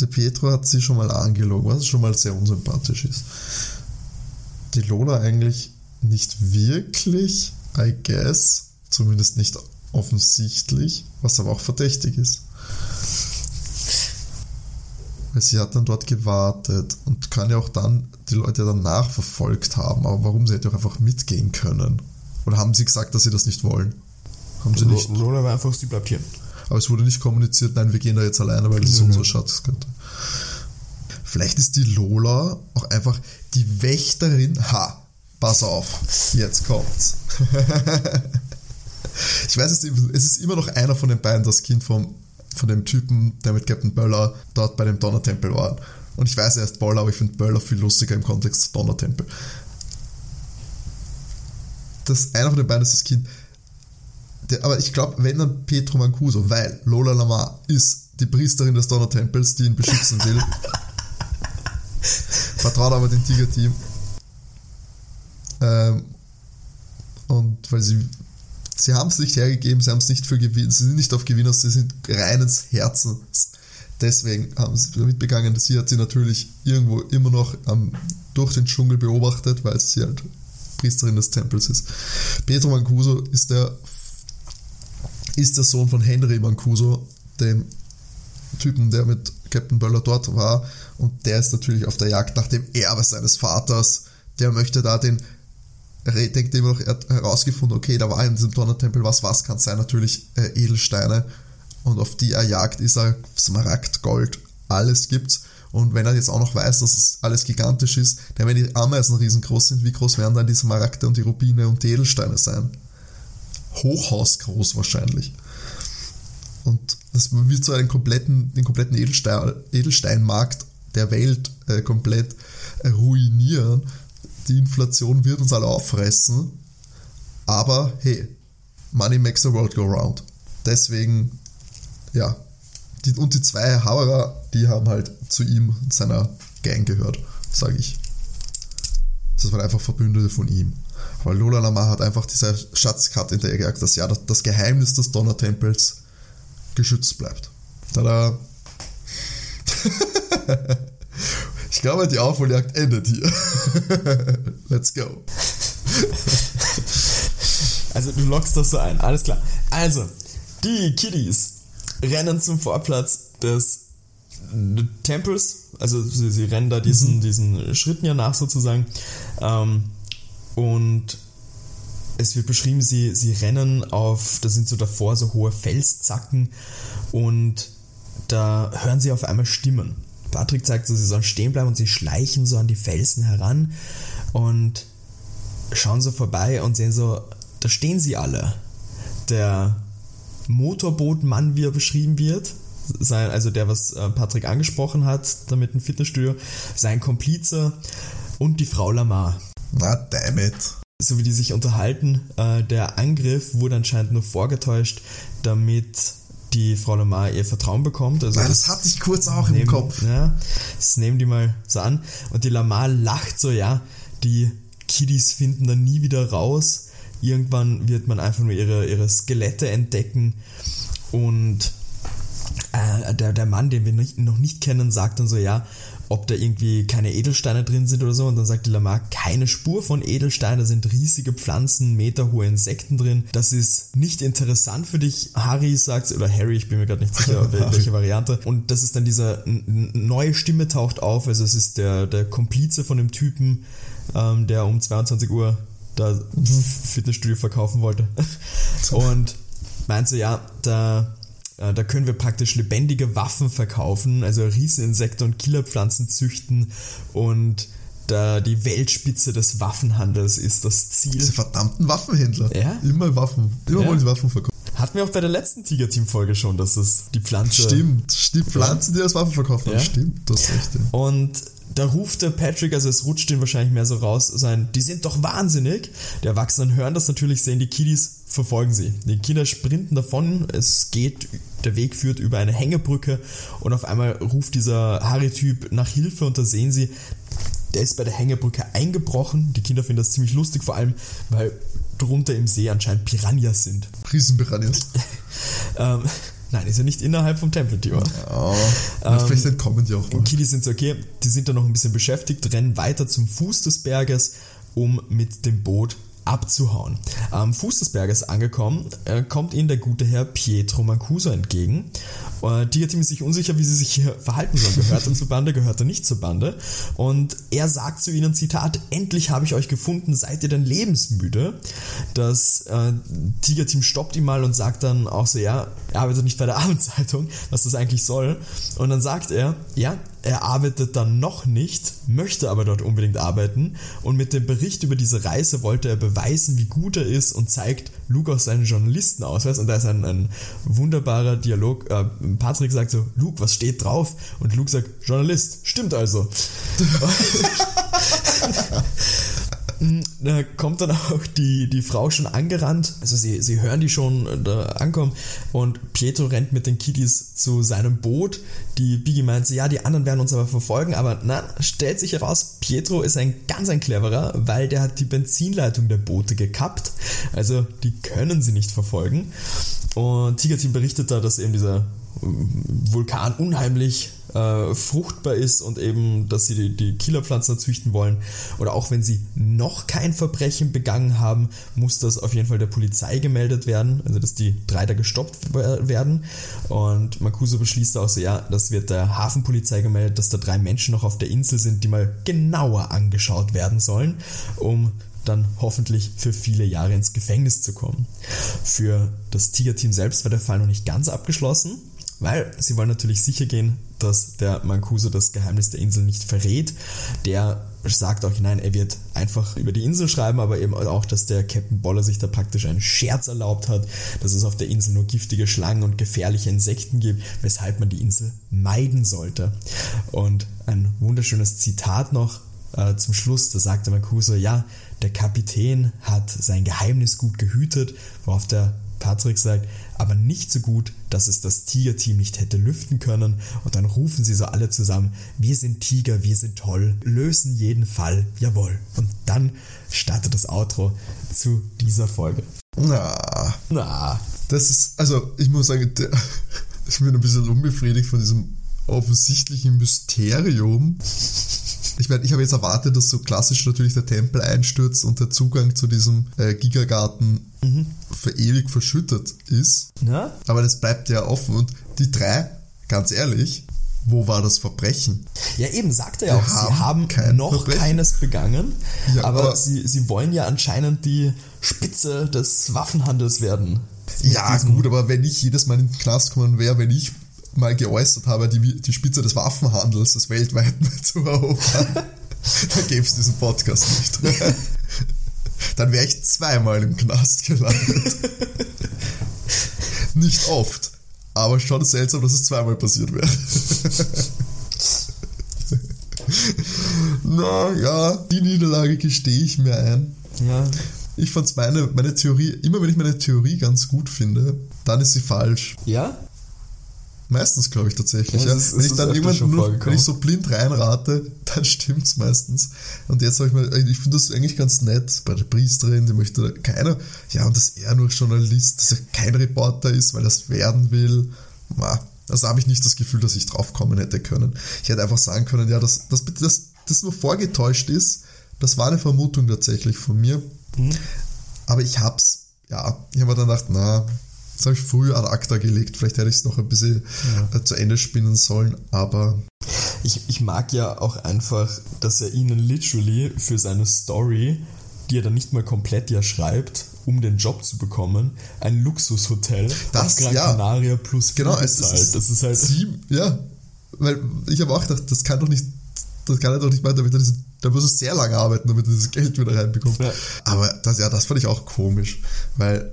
Der Petro hat sie schon mal angelogen, was schon mal sehr unsympathisch ist. Die Lola eigentlich nicht wirklich, I guess. Zumindest nicht offensichtlich, was aber auch verdächtig ist. Weil sie hat dann dort gewartet und kann ja auch dann die Leute danach verfolgt haben. Aber warum? Sie hätte auch einfach mitgehen können. Oder haben sie gesagt, dass sie das nicht wollen? Haben sie nicht. Lola war einfach, sie bleibt hier. Aber es wurde nicht kommuniziert, nein, wir gehen da jetzt alleine, weil das ist unser Schatz. Vielleicht ist die Lola auch einfach die Wächterin. Ha, pass auf, jetzt kommt's. ich weiß es, es ist immer noch einer von den beiden, das Kind vom, von dem Typen, der mit Captain Böller dort bei dem Donnertempel war. Und ich weiß, er ist Böller, aber ich finde Böller viel lustiger im Kontext Donnertempel. Das, einer von den beiden ist das Kind. Der, aber ich glaube, wenn dann Petro Mancuso, weil Lola Lamar ist die Priesterin des Donnertempels, die ihn beschützen will. vertraut aber dem Tiger-Team. Ähm, und weil sie sie haben es nicht hergegeben, sie haben es nicht für Gewinn, sie sind nicht auf Gewinner, sie sind reines Herzens. Deswegen haben sie damit begangen, sie hat sie natürlich irgendwo immer noch ähm, durch den Dschungel beobachtet, weil sie halt Priesterin des Tempels ist. Pedro Mancuso ist der, ist der Sohn von Henry Mancuso, dem Typen, der mit Captain Böller dort war. Und der ist natürlich auf der Jagd nach dem Erbe seines Vaters. Der möchte da den denkt immer noch, er hat herausgefunden, okay, da war in diesem Donnertempel was, was kann sein? Natürlich äh, Edelsteine. Und auf die er jagt, ist er Smaragd, Gold, alles gibt's. Und wenn er jetzt auch noch weiß, dass es alles gigantisch ist, dann wenn die Ameisen riesengroß sind, wie groß werden dann die Smaragde und die Rubine und die Edelsteine sein? Hochhausgroß wahrscheinlich. Und das wird so einen kompletten, den kompletten Edelstein, Edelsteinmarkt der Welt äh, komplett ruinieren die Inflation wird uns alle auffressen. Aber hey, Money makes the world go round. Deswegen, ja. Die, und die zwei Hauerer, die haben halt zu ihm und seiner Gang gehört, sage ich. Das waren einfach Verbündete von ihm. Weil Lola Lama hat einfach diese Schatzkarte hinterhergejagt, dass ja das Geheimnis des Donnertempels geschützt bleibt. Tada! Ich glaube, die Aufholjagd endet hier. Let's go. Also du lockst das so ein, alles klar. Also, die Kiddies rennen zum Vorplatz des Tempels, also sie, sie rennen da diesen, mhm. diesen Schritten ja nach sozusagen. Ähm, und es wird beschrieben, sie, sie rennen auf, da sind so davor so hohe Felszacken und da hören sie auf einmal Stimmen. Patrick sagt so, sie sollen stehen bleiben und sie schleichen so an die Felsen heran und schauen so vorbei und sehen so, da stehen sie alle. Der Motorbootmann, wie er beschrieben wird, sein, also der, was äh, Patrick angesprochen hat, damit ein Fitnessstudio, sein Komplize und die Frau Lamar. Na, damn it. So wie die sich unterhalten, äh, der Angriff wurde anscheinend nur vorgetäuscht, damit die Frau Lamar ihr Vertrauen bekommt. Also Weil das, hatte ich kurz auch nehmen, im Kopf. Ja, das nehmen die mal so an. Und die Lamar lacht so, ja, die Kiddies finden dann nie wieder raus. Irgendwann wird man einfach nur ihre, ihre Skelette entdecken. Und äh, der, der Mann, den wir noch nicht kennen, sagt dann so, ja, ob da irgendwie keine Edelsteine drin sind oder so. Und dann sagt die Lamar, keine Spur von Edelsteinen, da sind riesige Pflanzen, meterhohe Insekten drin. Das ist nicht interessant für dich. Harry sagt, oder Harry, ich bin mir gerade nicht sicher, welche Variante. Und das ist dann diese neue Stimme taucht auf. Also es ist der, der Komplize von dem Typen, ähm, der um 22 Uhr da Fitnessstudio verkaufen wollte. Und meint so, ja, da äh, da können wir praktisch lebendige Waffen verkaufen, also Rieseninsekten und Killerpflanzen züchten und da die Weltspitze des Waffenhandels ist das Ziel. Diese verdammten Waffenhändler. Ja? Immer Waffen. Immer Ja. wollen sie Waffen verkaufen. Hatten wir auch bei der letzten Tiger-Team-Folge schon, dass es die Pflanze. Stimmt, stimmt. Pflanzen, die als Waffen verkaufen. Ja. Stimmt, du hast recht. Ja. Und da ruft der Patrick, also es rutscht ihn wahrscheinlich mehr so raus, sein, die sind doch wahnsinnig. Die Erwachsenen hören das natürlich, sehen die Kiddies, verfolgen sie. Die Kinder sprinten davon, es geht, der Weg führt über eine Hängebrücke und auf einmal ruft dieser Harry-Typ nach Hilfe und da sehen sie, der ist bei der Hängebrücke eingebrochen. Die Kinder finden das ziemlich lustig, vor allem, weil drunter im See anscheinend Piranhas sind. Riesenpiranhas. Ähm, nein, ist ja nicht innerhalb vom Tempeltier. Oh, Ähm, vielleicht entkommen die auch mal. Kiddies sind so okay, die sind dann noch ein bisschen beschäftigt, rennen weiter zum Fuß des Berges, um mit dem Boot abzuhauen. Am Fuß des Berges angekommen, äh, kommt ihnen der gute Herr Pietro Mancuso entgegen. Äh, Tigerteam ist sich unsicher, wie sie sich hier verhalten sollen. Gehört er zur Bande, gehört er nicht zur Bande? Und er sagt zu ihnen, Zitat, endlich habe ich euch gefunden, seid ihr denn lebensmüde? Das äh, Tigerteam stoppt ihn mal und sagt dann auch so, ja, er arbeitet nicht bei der Abendzeitung, was das eigentlich soll. Und dann sagt er, ja, er arbeitet dann noch nicht, möchte aber dort unbedingt arbeiten und mit dem Bericht über diese Reise wollte er beweisen, wie gut er ist und zeigt Luke auch seinen Journalistenausweis und da ist ein, ein wunderbarer Dialog. Äh, Patrick sagt so, Luke, was steht drauf? Und Luke sagt, Journalist, stimmt also. Da kommt dann auch die, die Frau schon angerannt. Also sie, sie hören die schon äh, da ankommen. Und Pietro rennt mit den Kiddies zu seinem Boot. Die Biggie meint ja, die anderen werden uns aber verfolgen. Aber na, stellt sich heraus, Pietro ist ein ganz ein cleverer, weil der hat die Benzinleitung der Boote gekappt. Also die können sie nicht verfolgen. Und Tigerteam berichtet da, dass eben dieser Vulkan unheimlich äh, fruchtbar ist und eben, dass sie die, die Killerpflanzen züchten wollen. Oder auch wenn sie noch kein Verbrechen begangen haben, muss das auf jeden Fall der Polizei gemeldet werden. Also, dass die drei da gestoppt werden. Und Makuso beschließt auch so, ja, das wird der Hafenpolizei gemeldet, dass da drei Menschen noch auf der Insel sind, die mal genauer angeschaut werden sollen, um dann hoffentlich für viele Jahre ins Gefängnis zu kommen. Für das Tiger-Team selbst war der Fall noch nicht ganz abgeschlossen, weil sie wollen natürlich sicher gehen, dass der Mancuso das Geheimnis der Insel nicht verrät. Der sagt auch hinein, er wird einfach über die Insel schreiben, aber eben auch, dass der Captain Boller sich da praktisch einen Scherz erlaubt hat, dass es auf der Insel nur giftige Schlangen und gefährliche Insekten gibt, weshalb man die Insel meiden sollte. Und ein wunderschönes Zitat noch äh, zum Schluss, da sagte Mancuso, ja, der Kapitän hat sein Geheimnis gut gehütet, worauf der Patrick sagt, aber nicht so gut, dass es das Tiger-Team nicht hätte lüften können. Und dann rufen sie so alle zusammen, wir sind Tiger, wir sind toll, lösen jeden Fall, jawohl. Und dann startet das Outro zu dieser Folge. Na, Na, das ist, also ich muss sagen, ich bin ein bisschen unbefriedigt von diesem offensichtlichen Mysterium. Ich meine, ich habe jetzt erwartet, dass so klassisch natürlich der Tempel einstürzt und der Zugang zu diesem äh, Gigagarten für ewig verschüttet ist. na? Aber das bleibt ja offen. Und die drei, ganz ehrlich, wo war das Verbrechen? Ja, eben, sagt er ja auch, sie haben kein noch Verbrechen. keines begangen, Ja, aber, aber- sie, sie wollen ja anscheinend die Spitze des Waffenhandels werden. Ja, gut, aber wenn ich jedes Mal in den Knast kommen wäre, wenn ich mal geäußert habe, die, die Spitze des Waffenhandels, des weltweiten zu erobern, dann gäbe es diesen Podcast nicht. Dann wäre ich zweimal im Knast gelandet. Nicht oft, aber schon seltsam, dass es zweimal passiert wäre. Na ja, die Niederlage gestehe ich mir ein. Ja, Ich fand's meine, meine Theorie, immer wenn ich meine Theorie ganz gut finde, dann ist sie falsch. ja, Meistens glaube ich tatsächlich. Ja, Ja, ist- wenn ich dann schon nur, wenn ich so blind reinrate, dann stimmt's meistens. Und jetzt habe ich mal, ich finde das eigentlich ganz nett bei der Priesterin, die möchte keiner, ja, und dass er nur Journalist, dass er kein Reporter ist, weil er es werden will. Also habe ich nicht das Gefühl, dass ich draufkommen hätte können. Ich hätte einfach sagen können, ja, dass das, das, das nur vorgetäuscht ist. Das war eine Vermutung tatsächlich von mir. Mhm. Aber ich hab's, ja, ich habe mir dann gedacht, na, das habe ich früh ad acta gelegt. Vielleicht hätte ich es noch ein bisschen äh, zu Ende spinnen sollen, aber Ich, ich mag ja auch einfach, dass er ihnen literally für seine Story, die er dann nicht mal komplett ja schreibt, um den Job zu bekommen, ein Luxushotel Das, auf Gran ja. Canaria plus genau, es ist, das ist halt sieben, ja, weil ich habe auch gedacht, das kann doch nicht, das kann er doch nicht meinen, damit er diesen Da musst du sehr lange arbeiten, damit du das Geld wieder reinbekommst. Ja. Aber das, ja, das fand ich auch komisch, weil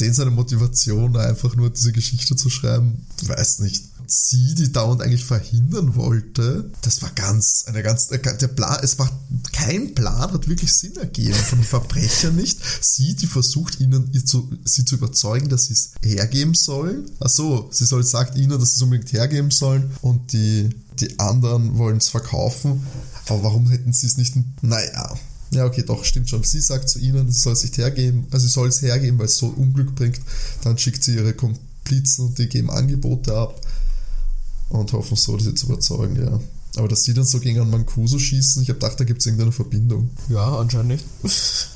den seine Motivation, einfach nur diese Geschichte zu schreiben, weiß nicht. Sie, die dauernd eigentlich verhindern wollte, das war ganz, eine ganz, der Plan, es war, kein Plan hat wirklich Sinn ergeben, von den Verbrechern nicht. Sie, die versucht ihnen, ihr zu, sie zu überzeugen, dass sie es hergeben sollen. Ach so, sie soll, sagt ihnen, dass sie es unbedingt hergeben sollen und die, die anderen wollen es verkaufen. Aber warum hätten sie es nicht, naja, ja, okay, doch, stimmt schon. Sie sagt zu ihnen, sie soll es nicht hergeben, also sie soll es hergeben, weil es so Unglück bringt. Dann schickt sie ihre Komplizen und die geben Angebote ab und hoffen so, sie zu überzeugen, ja. Aber dass sie dann so gegen einen Mancuso schießen, ich habe gedacht, da gibt es irgendeine Verbindung. Ja, anscheinend nicht.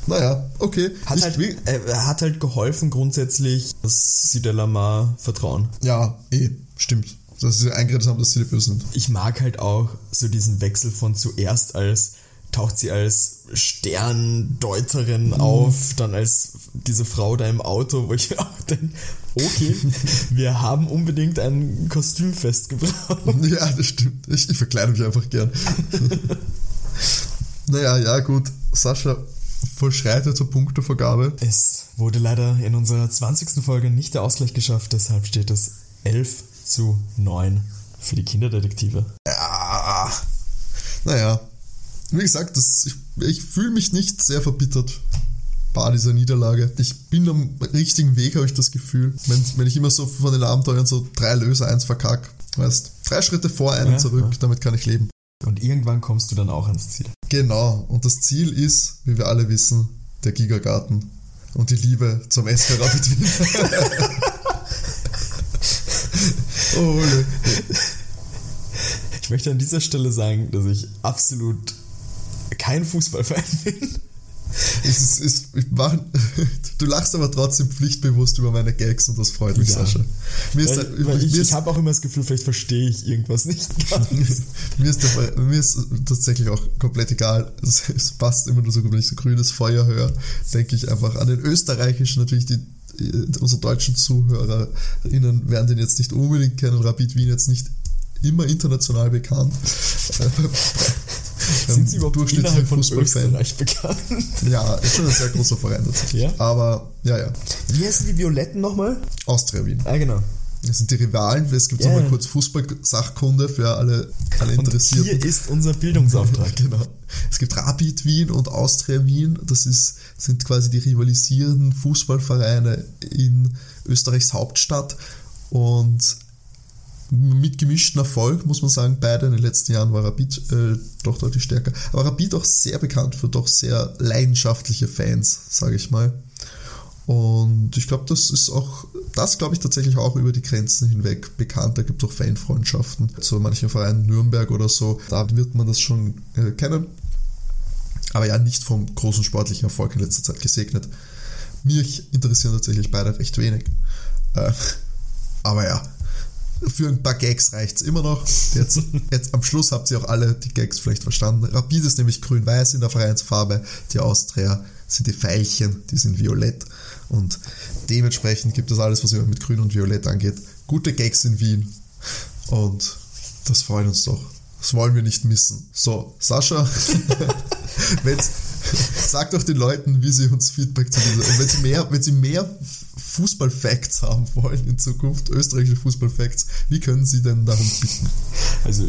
Naja, okay. Hat Nicht halt, äh, hat halt geholfen grundsätzlich, dass sie der Lamar vertrauen. ja, eh, stimmt. Dass sie eingeredet haben, dass sie die Bösen sind. Ich mag halt auch so diesen Wechsel von zuerst als taucht sie als Sterndeuterin auf, dann als diese Frau da im Auto, wo ich auch denke, okay, wir haben unbedingt ein Kostümfest gebraucht. Ja, das stimmt. Ich, ich verkleide mich einfach gern. naja, ja, gut. Sascha vollschreitet zur Punktevergabe. Es wurde leider in unserer 20. Folge nicht der Ausgleich geschafft, deshalb steht es 11 zu 9 für die Kinderdetektive. Ja. Naja. Wie gesagt, das, ich, ich fühle mich nicht sehr verbittert bei dieser Niederlage. Ich bin am richtigen Weg, habe ich das Gefühl. Wenn, wenn ich immer so von den Abenteuern so drei Löse, eins verkack. Weißt, drei Schritte vor, einen Ja, zurück, ja. damit kann ich leben. Und irgendwann kommst du dann auch ans Ziel. Genau. Und das Ziel ist, wie wir alle wissen, der Gigagarten. Und die Liebe zum SK Rapid Wien. oh, ne. Ich möchte an dieser Stelle sagen, dass ich absolut kein Fußballfan bin. Es ist, ich mach, du lachst aber trotzdem pflichtbewusst über meine Gags und das freut mich, Ja. Sascha. Mir ist, Weil, weil ich ich ist, habe auch immer das Gefühl, vielleicht verstehe ich irgendwas nicht ganz. mir, ist der, mir ist tatsächlich auch komplett egal. Es, es passt immer nur so gut, wenn ich so grünes Feuer höre, denke ich einfach an den österreichischen, natürlich die unsere deutschen ZuhörerInnen werden den jetzt nicht unbedingt kennen, Rapid Wien jetzt nicht immer international bekannt. Sind sie überhaupt Durchschnittlichen innerhalb von Fußballfan. Bekannt? Ja, ist schon ein sehr großer Verein tatsächlich. Ja? Aber ja, ja. Wie heißen die Violetten nochmal? Austria Wien. Ah, genau. Das sind die Rivalen. Es gibt Ja. nochmal kurz Fußball-Sachkunde für alle, alle Und Interessierten. hier ist unser Bildungsauftrag. Genau. Es gibt Rapid Wien und Austria Wien. Das ist, sind quasi die rivalisierenden Fußballvereine in Österreichs Hauptstadt. Und mit gemischten Erfolg, muss man sagen, beide. In den letzten Jahren war Rapid äh, doch deutlich stärker. Aber Rapid auch sehr bekannt für doch sehr leidenschaftliche Fans, sage ich mal. Und ich glaube, das ist auch, das glaube ich tatsächlich auch über die Grenzen hinweg bekannt. Da gibt es auch Fanfreundschaften zu manchen Vereinen, Nürnberg oder so. Da wird man das schon äh, kennen. Aber ja, nicht vom großen sportlichen Erfolg in letzter Zeit gesegnet. Mich interessieren tatsächlich beide recht wenig. Äh, aber ja, für ein paar Gags reicht's immer noch. Jetzt, jetzt am Schluss habt ihr auch alle die Gags vielleicht verstanden. Rapid ist nämlich grün-weiß in der Vereinsfarbe. Die Austria sind die Veilchen, die sind violett. Und dementsprechend gibt es alles, was immer mit grün und violett angeht. Gute Gags in Wien. Und das freut uns doch. Das wollen wir nicht missen. So, Sascha, wenn's, sag doch den Leuten, wie sie uns Feedback zu dieser. Wenn sie mehr, wenn sie mehr Fußball-Facts haben wollen in Zukunft, österreichische Fußball-Facts, wie können sie denn darum bitten? Also,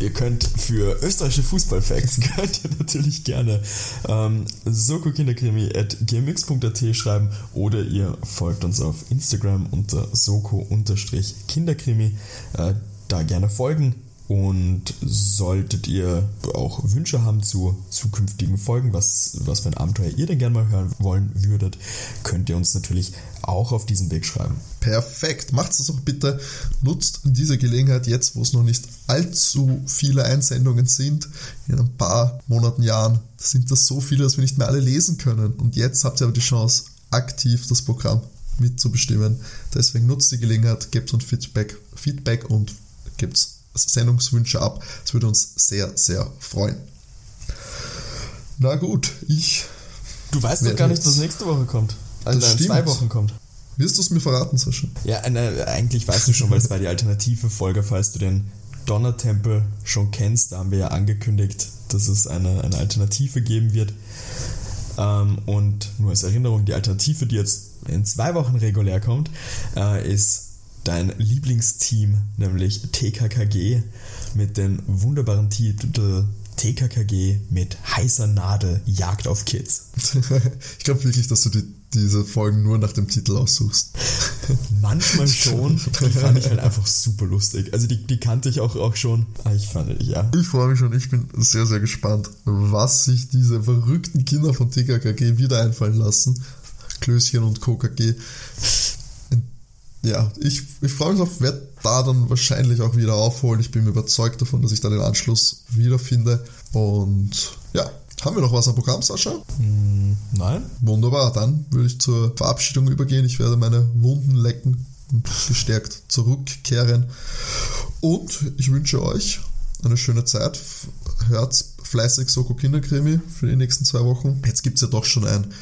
ihr könnt für österreichische Fußballfacts könnt ihr natürlich gerne ähm, sokokinderkrimi at gmx.at schreiben oder ihr folgt uns auf Instagram unter soko-kinderkrimi. Äh, da gerne folgen. Und solltet ihr auch Wünsche haben zu zukünftigen Folgen, was, was für ein Abenteuer ihr denn gerne mal hören wollen würdet, könnt ihr uns natürlich auch auf diesem Weg schreiben. Perfekt, macht es doch bitte. Nutzt diese Gelegenheit jetzt, wo es noch nicht allzu viele Einsendungen sind. In ein paar Monaten, Jahren sind das so viele, dass wir nicht mehr alle lesen können. Und jetzt habt ihr aber die Chance, aktiv das Programm mitzubestimmen. Deswegen nutzt die Gelegenheit, gebt uns Feedback, Feedback und gebt Sendungswünsche ab. Das würde uns sehr, sehr freuen. Na gut, ich. Du weißt doch gar nicht, was nächste Woche kommt. Also Das in zwei. Wochen kommt. Wirst du es mir verraten, Sascha? Ja, eine, eigentlich weißt du schon, weil es war die alternative Folge, falls du den Donnertempel schon kennst, da haben wir ja angekündigt, dass es eine, eine Alternative geben wird. Ähm, und nur als Erinnerung, die Alternative, die jetzt in zwei Wochen regulär kommt, äh, ist dein Lieblingsteam, nämlich TKKG, mit dem wunderbaren Titel TKKG mit heißer Nadel Jagd auf Kids. ich glaube wirklich, dass du die, diese Folgen nur nach dem Titel aussuchst. Manchmal schon. Die fand ich halt einfach super lustig. Also die, die kannte ich auch, auch schon. Ah, ich fand, ja. Ich freue mich schon. Ich bin sehr, sehr gespannt, was sich diese verrückten Kinder von TKKG wieder einfallen lassen. Klößchen und KKG ja, ich, ich freue mich auf, werde da dann wahrscheinlich auch wieder aufholen. Ich bin überzeugt davon, dass ich da den Anschluss wiederfinde. Und ja, haben wir noch was am Programm, Sascha? Mm, nein. Wunderbar, dann würde ich zur Verabschiedung übergehen. Ich werde meine Wunden lecken und gestärkt zurückkehren. Und ich wünsche euch eine schöne Zeit. Hört fleißig Soko Kinderkrimi für die nächsten zwei Wochen. Jetzt gibt es ja doch schon ein,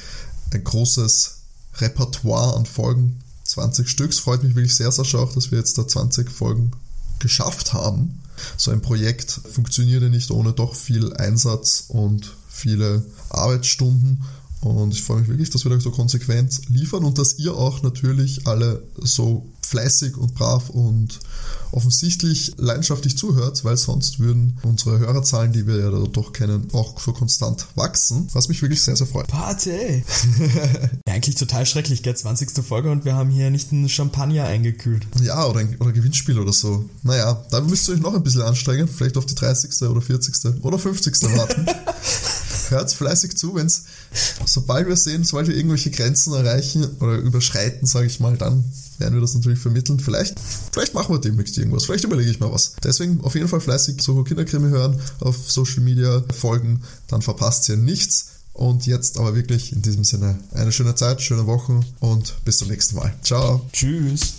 ein großes Repertoire an Folgen 20 Stück. Freut mich wirklich sehr, Sascha, auch, dass wir jetzt da 20 Folgen geschafft haben. So ein Projekt funktioniert ja nicht ohne doch viel Einsatz und viele Arbeitsstunden. Und ich freue mich wirklich, dass wir da so konsequent liefern und dass ihr auch natürlich alle so fleißig und brav und offensichtlich leidenschaftlich zuhört, weil sonst würden unsere Hörerzahlen, die wir ja doch kennen, auch so konstant wachsen, was mich wirklich sehr, sehr freut. Party! ja, eigentlich total schrecklich, gell? 20. Folge und wir haben hier nicht einen Champagner eingekühlt. Ja, oder ein oder Gewinnspiel oder so. Naja, da müsst ihr euch noch ein bisschen anstrengen, vielleicht auf die 30. oder 40. oder 50. warten. Hört fleißig zu, wenn es, sobald wir sehen, sobald wir irgendwelche Grenzen erreichen oder überschreiten, sage ich mal, dann werden wir das natürlich vermitteln. Vielleicht, vielleicht machen wir demnächst irgendwas. Vielleicht überlege ich mal was. Deswegen auf jeden Fall fleißig so Kinderkrimi hören, auf Social Media folgen, dann verpasst ihr nichts. Und jetzt aber wirklich in diesem Sinne eine schöne Zeit, schöne Wochen und bis zum nächsten Mal. Ciao. Tschüss.